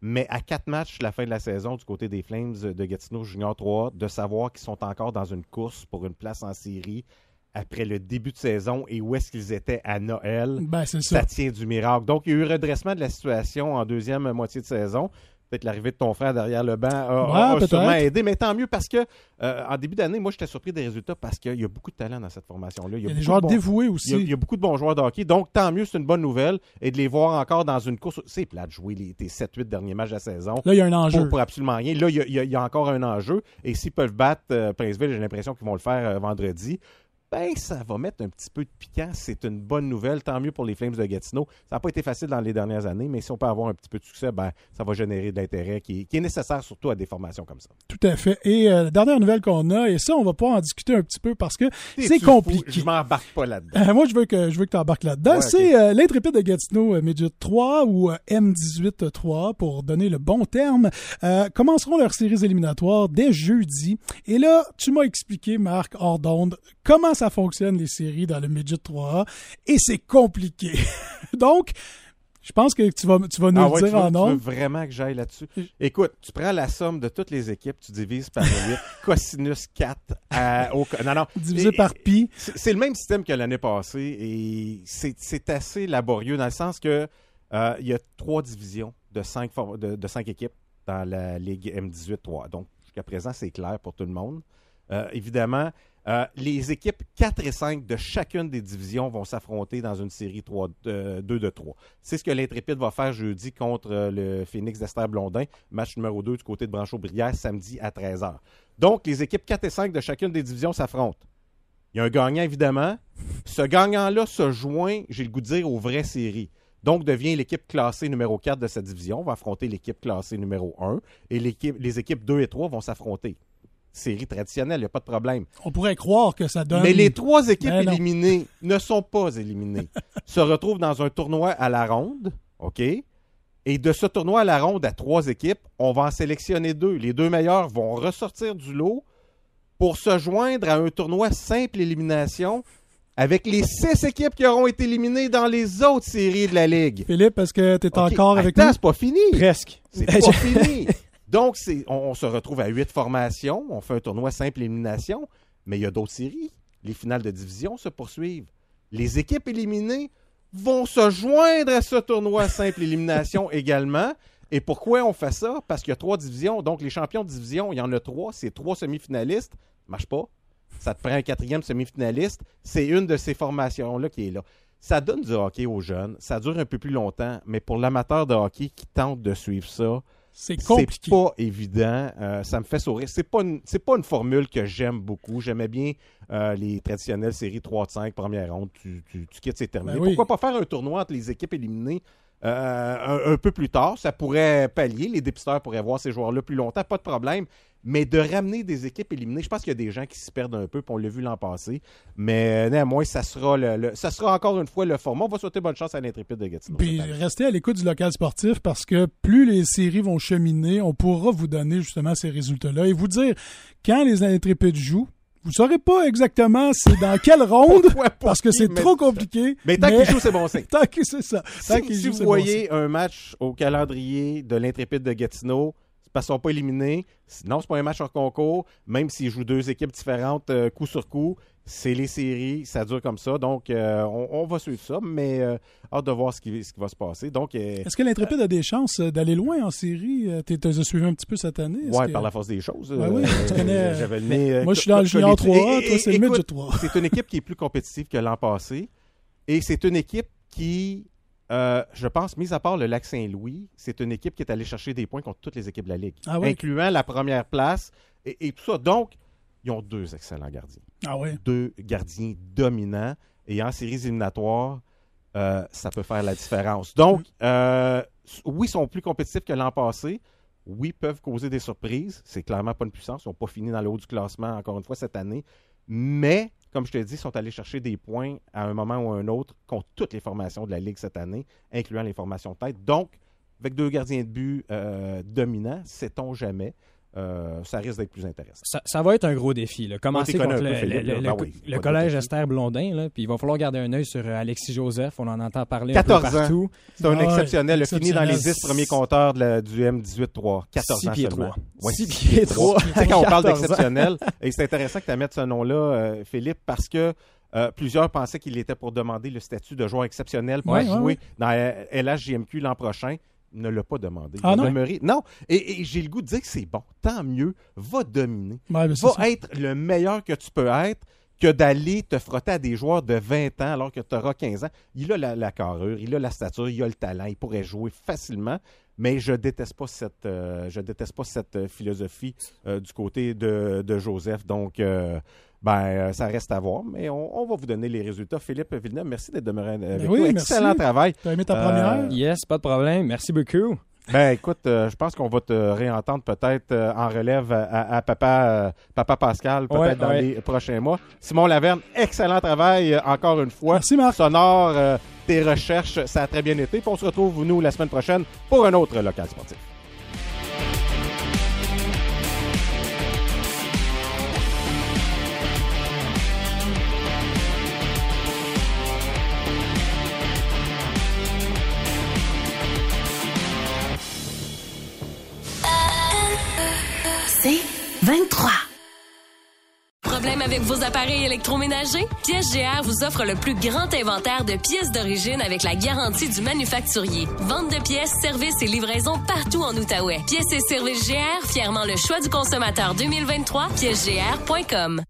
Mais à quatre matchs la fin de la saison du côté des Flames de Gatineau Junior 3, de savoir qu'ils sont encore dans une course pour une place en série après le début de saison et où est-ce qu'ils étaient à Noël, Ben, ça tient du miracle. Donc, il y a eu redressement de la situation en deuxième moitié de saison. Peut-être l'arrivée de ton frère derrière le banc a, Ouais, a sûrement aidé, mais tant mieux parce que euh, en début d'année, moi, j'étais surpris des résultats parce qu'il y a beaucoup de talent dans cette formation-là. Il y a beaucoup des de joueurs bons- dévoués Il y, a, aussi. il y a beaucoup de bons joueurs de hockey. Donc, tant mieux, c'est une bonne nouvelle. Et de les voir encore dans une course. C'est plat de jouer les, tes 7-8 derniers matchs de la saison. Là, il y a un enjeu. Pour, pour absolument rien. Là, y a- il y a encore un enjeu. Et s'ils peuvent battre euh, Princeville, j'ai l'impression qu'ils vont le faire euh, vendredi. Ben, ça va mettre un petit peu de piquant. C'est une bonne nouvelle. Tant mieux pour les Flames de Gatineau. Ça n'a pas été facile dans les dernières années, mais si on peut avoir un petit peu de succès, ben, ça va générer de l'intérêt qui, est- qui est nécessaire surtout à des formations comme ça. Tout à fait. Et euh, la dernière nouvelle qu'on a, et ça, on va pouvoir en discuter un petit peu parce que c'est compliqué. fou? Je m'embarque pas là-dedans. Euh, moi, je veux que je veux que tu embarques là-dedans. Ouais. C'est euh, l'intrépide de Gatineau euh, Midget 3 ou euh, M18 3 pour donner le bon terme. Commenceront leurs séries éliminatoires dès jeudi. Et là, tu m'as expliqué, Marc, hors d'onde, comment ça fonctionne les séries dans le Midget 3A. Et c'est compliqué. Donc, je pense que tu vas, tu vas nous Ah le dire veux, en tu veux vraiment que j'aille là-dessus? Écoute, tu prends la somme de toutes les équipes, tu divises par 8, cosinus 4 à, au, non, non. Divisé Et- par pi. C'est le même système que l'année passée et c'est assez laborieux dans le sens que euh, il y a trois divisions de cinq, de cinq équipes dans la Ligue M18-3. Donc, jusqu'à présent, c'est clair pour tout le monde. Euh, évidemment, euh, les équipes 4 et 5 de chacune des divisions vont s'affronter dans une série 3, euh, 2 de 3. C'est ce que l'Intrépide va faire jeudi contre euh, le Phoenix d'Esther Blondin, match numéro 2 du côté de Branchot-Brière, samedi à 13h. Donc, les équipes 4 et 5 de chacune des divisions s'affrontent. Il y a un gagnant, évidemment. Ce gagnant-là se joint, j'ai le goût de dire, aux vraies séries. Donc, devient l'équipe classée numéro 4 de cette division, va affronter l'équipe classée numéro 1, et les équipes 2 et 3 vont s'affronter. Série traditionnelle, il n'y a pas de problème. On pourrait croire que ça donne. Mais les trois équipes Ben éliminées ne sont pas éliminées. se retrouvent dans un tournoi à la ronde, OK? Et de ce tournoi à la ronde à trois équipes, on va en sélectionner deux. Les deux meilleurs vont ressortir du lot pour se joindre à un tournoi simple élimination avec les six équipes qui auront été éliminées dans les autres séries de la Ligue. Philippe, est-ce que tu es encore avec attends, nous? c'est pas fini. Presque. C'est pas fini. Donc, on se retrouve à huit formations. On fait un tournoi simple élimination. Mais il y a d'autres séries. Les finales de division se poursuivent. Les équipes éliminées vont se joindre à ce tournoi simple élimination également. Et pourquoi on fait ça? Parce qu'il y a trois divisions. Donc, les champions de division, il y en a trois. C'est trois semi-finalistes. Marche pas. Ça te prend un quatrième semi-finaliste. C'est une de ces formations-là qui est là. Ça donne du hockey aux jeunes. Ça dure un peu plus longtemps. Mais pour l'amateur de hockey qui tente de suivre ça, C'est compliqué. C'est pas évident. Euh, ça me fait sourire. C'est pas une, c'est pas une formule que j'aime beaucoup. J'aimais bien euh, les traditionnelles séries 3 de 5, première ronde. Tu, tu, tu quittes, c'est terminé. Ben oui. Pourquoi pas faire un tournoi entre les équipes éliminées euh, un, un peu plus tard? Ça pourrait pallier. Les dépisteurs pourraient voir ces joueurs-là plus longtemps. Pas de problème. Mais de ramener des équipes éliminées, je pense qu'il y a des gens qui s'y perdent un peu, puis on l'a vu l'an passé. Mais euh, néanmoins, ça sera, le, le- ça sera encore une fois le format. On va souhaiter bonne chance à l'intrépide de Gatineau. Puis restez à l'écoute du local sportif parce que plus les séries vont cheminer, on pourra vous donner justement ces résultats-là et vous dire quand les intrépides jouent. Vous saurez pas exactement c'est dans quelle ronde parce que c'est trop compliqué. Mais tant qu'ils jouent, c'est bon signe. tant que c'est ça. Tant Si, vous bon voyez un match au calendrier de l'intrépide de Gatineau, parce qu'ils sont pas éliminés. Non, c'est pas un match hors concours. Même s'ils jouent deux équipes différentes euh, coup sur coup, c'est les séries, ça dure comme ça. Donc, euh, on, on va suivre ça, mais euh, hâte de voir ce qui, ce qui va se passer. Donc, euh, Est-ce que l'Intrépide a des chances euh, d'aller loin en série? Tu as suivi un petit peu cette année? Que- par la force des choses. Ouais, oui, tu connais- J'avais le nez. moi, je suis dans le junior collé- 3A, Et- toi, c'est le et- midget écoute, 3. C'est une équipe qui est plus compétitive que l'an passé. Et c'est une équipe qui, je pense, mis à part le Lac Saint-Louis, c'est une équipe qui est allée chercher des points contre toutes les équipes de la Ligue, Ah ouais? incluant la première place et, et tout ça. Donc, ils ont deux excellents gardiens. Ah ouais? Deux gardiens dominants. Et en séries éliminatoires, euh, ça peut faire la différence. Donc, euh, oui, ils sont plus compétitifs que l'an passé. Oui, peuvent causer des surprises. C'est clairement pas une puissance. Ils n'ont pas fini dans le haut du classement, encore une fois, cette année. Mais, comme je te dis, ils sont allés chercher des points à un moment ou à un autre contre toutes les formations de la Ligue cette année, incluant les formations de tête. Donc, avec deux gardiens de but euh, dominants, sait-on jamais, euh, ça risque d'être plus intéressant. Ça, ça va être un gros défi. Là. Commencer contre le, Philippe, le- là. le- Ben oui, le collège. Esther Blondin. Là, puis il va falloir garder un œil sur euh, Alexis Joseph. On en entend parler 14 un peu partout. ans. C'est un Ah exceptionnel. Il a fini dans les exceptionnel. 10 premiers compteurs de la- du M18-3. 14 Six ans pieds seulement. trois. Ouais, Six six pieds trois. Tu sais, quand on parle 14 ans. d'exceptionnel, et c'est intéressant que tu mettes ce nom-là, euh, Philippe, parce que euh, plusieurs pensaient qu'il était pour demander le statut de joueur exceptionnel pour Ouais, jouer ouais. dans euh, LHJMQ l'an prochain. Ne l'a pas demandé. Ah non? Non. Et, et j'ai le goût de dire que c'est bon. Tant mieux. Va dominer. Ouais, ben, Va ça. être le meilleur que tu peux être que d'aller te frotter à des joueurs de 20 ans alors que tu auras 15 ans. Il a la, la carrure, il a la stature, il a le talent, il pourrait jouer facilement, mais je déteste pas cette, euh, je déteste pas cette euh, philosophie euh, du côté de, de Joseph. Donc, euh, ben, ça reste à voir, mais on, on va vous donner les résultats. Philippe Villeneuve, merci d'être demeuré avec Ben oui, nous. merci. Excellent travail. T'as aimé ta Euh, première? Yes, pas de problème. Merci beaucoup. Ben écoute, euh, je pense qu'on va te réentendre peut-être euh, en relève à, à- papa, euh, papa Pascal, peut-être Ouais, dans ouais. les prochains mois. Simon Laverne, excellent travail euh, encore une fois. Merci, Marc. Sonore, euh, tes recherches, ça a très bien été. Puis on se retrouve, nous, la semaine prochaine pour un autre local sportif. 23. Problème avec vos appareils électroménagers? Pièces GR vous offre le plus grand inventaire de pièces d'origine avec la garantie du manufacturier. Vente de pièces, services et livraison partout en Outaouais. Pièces et services GR, fièrement le choix du consommateur 2023, piècesgr.com.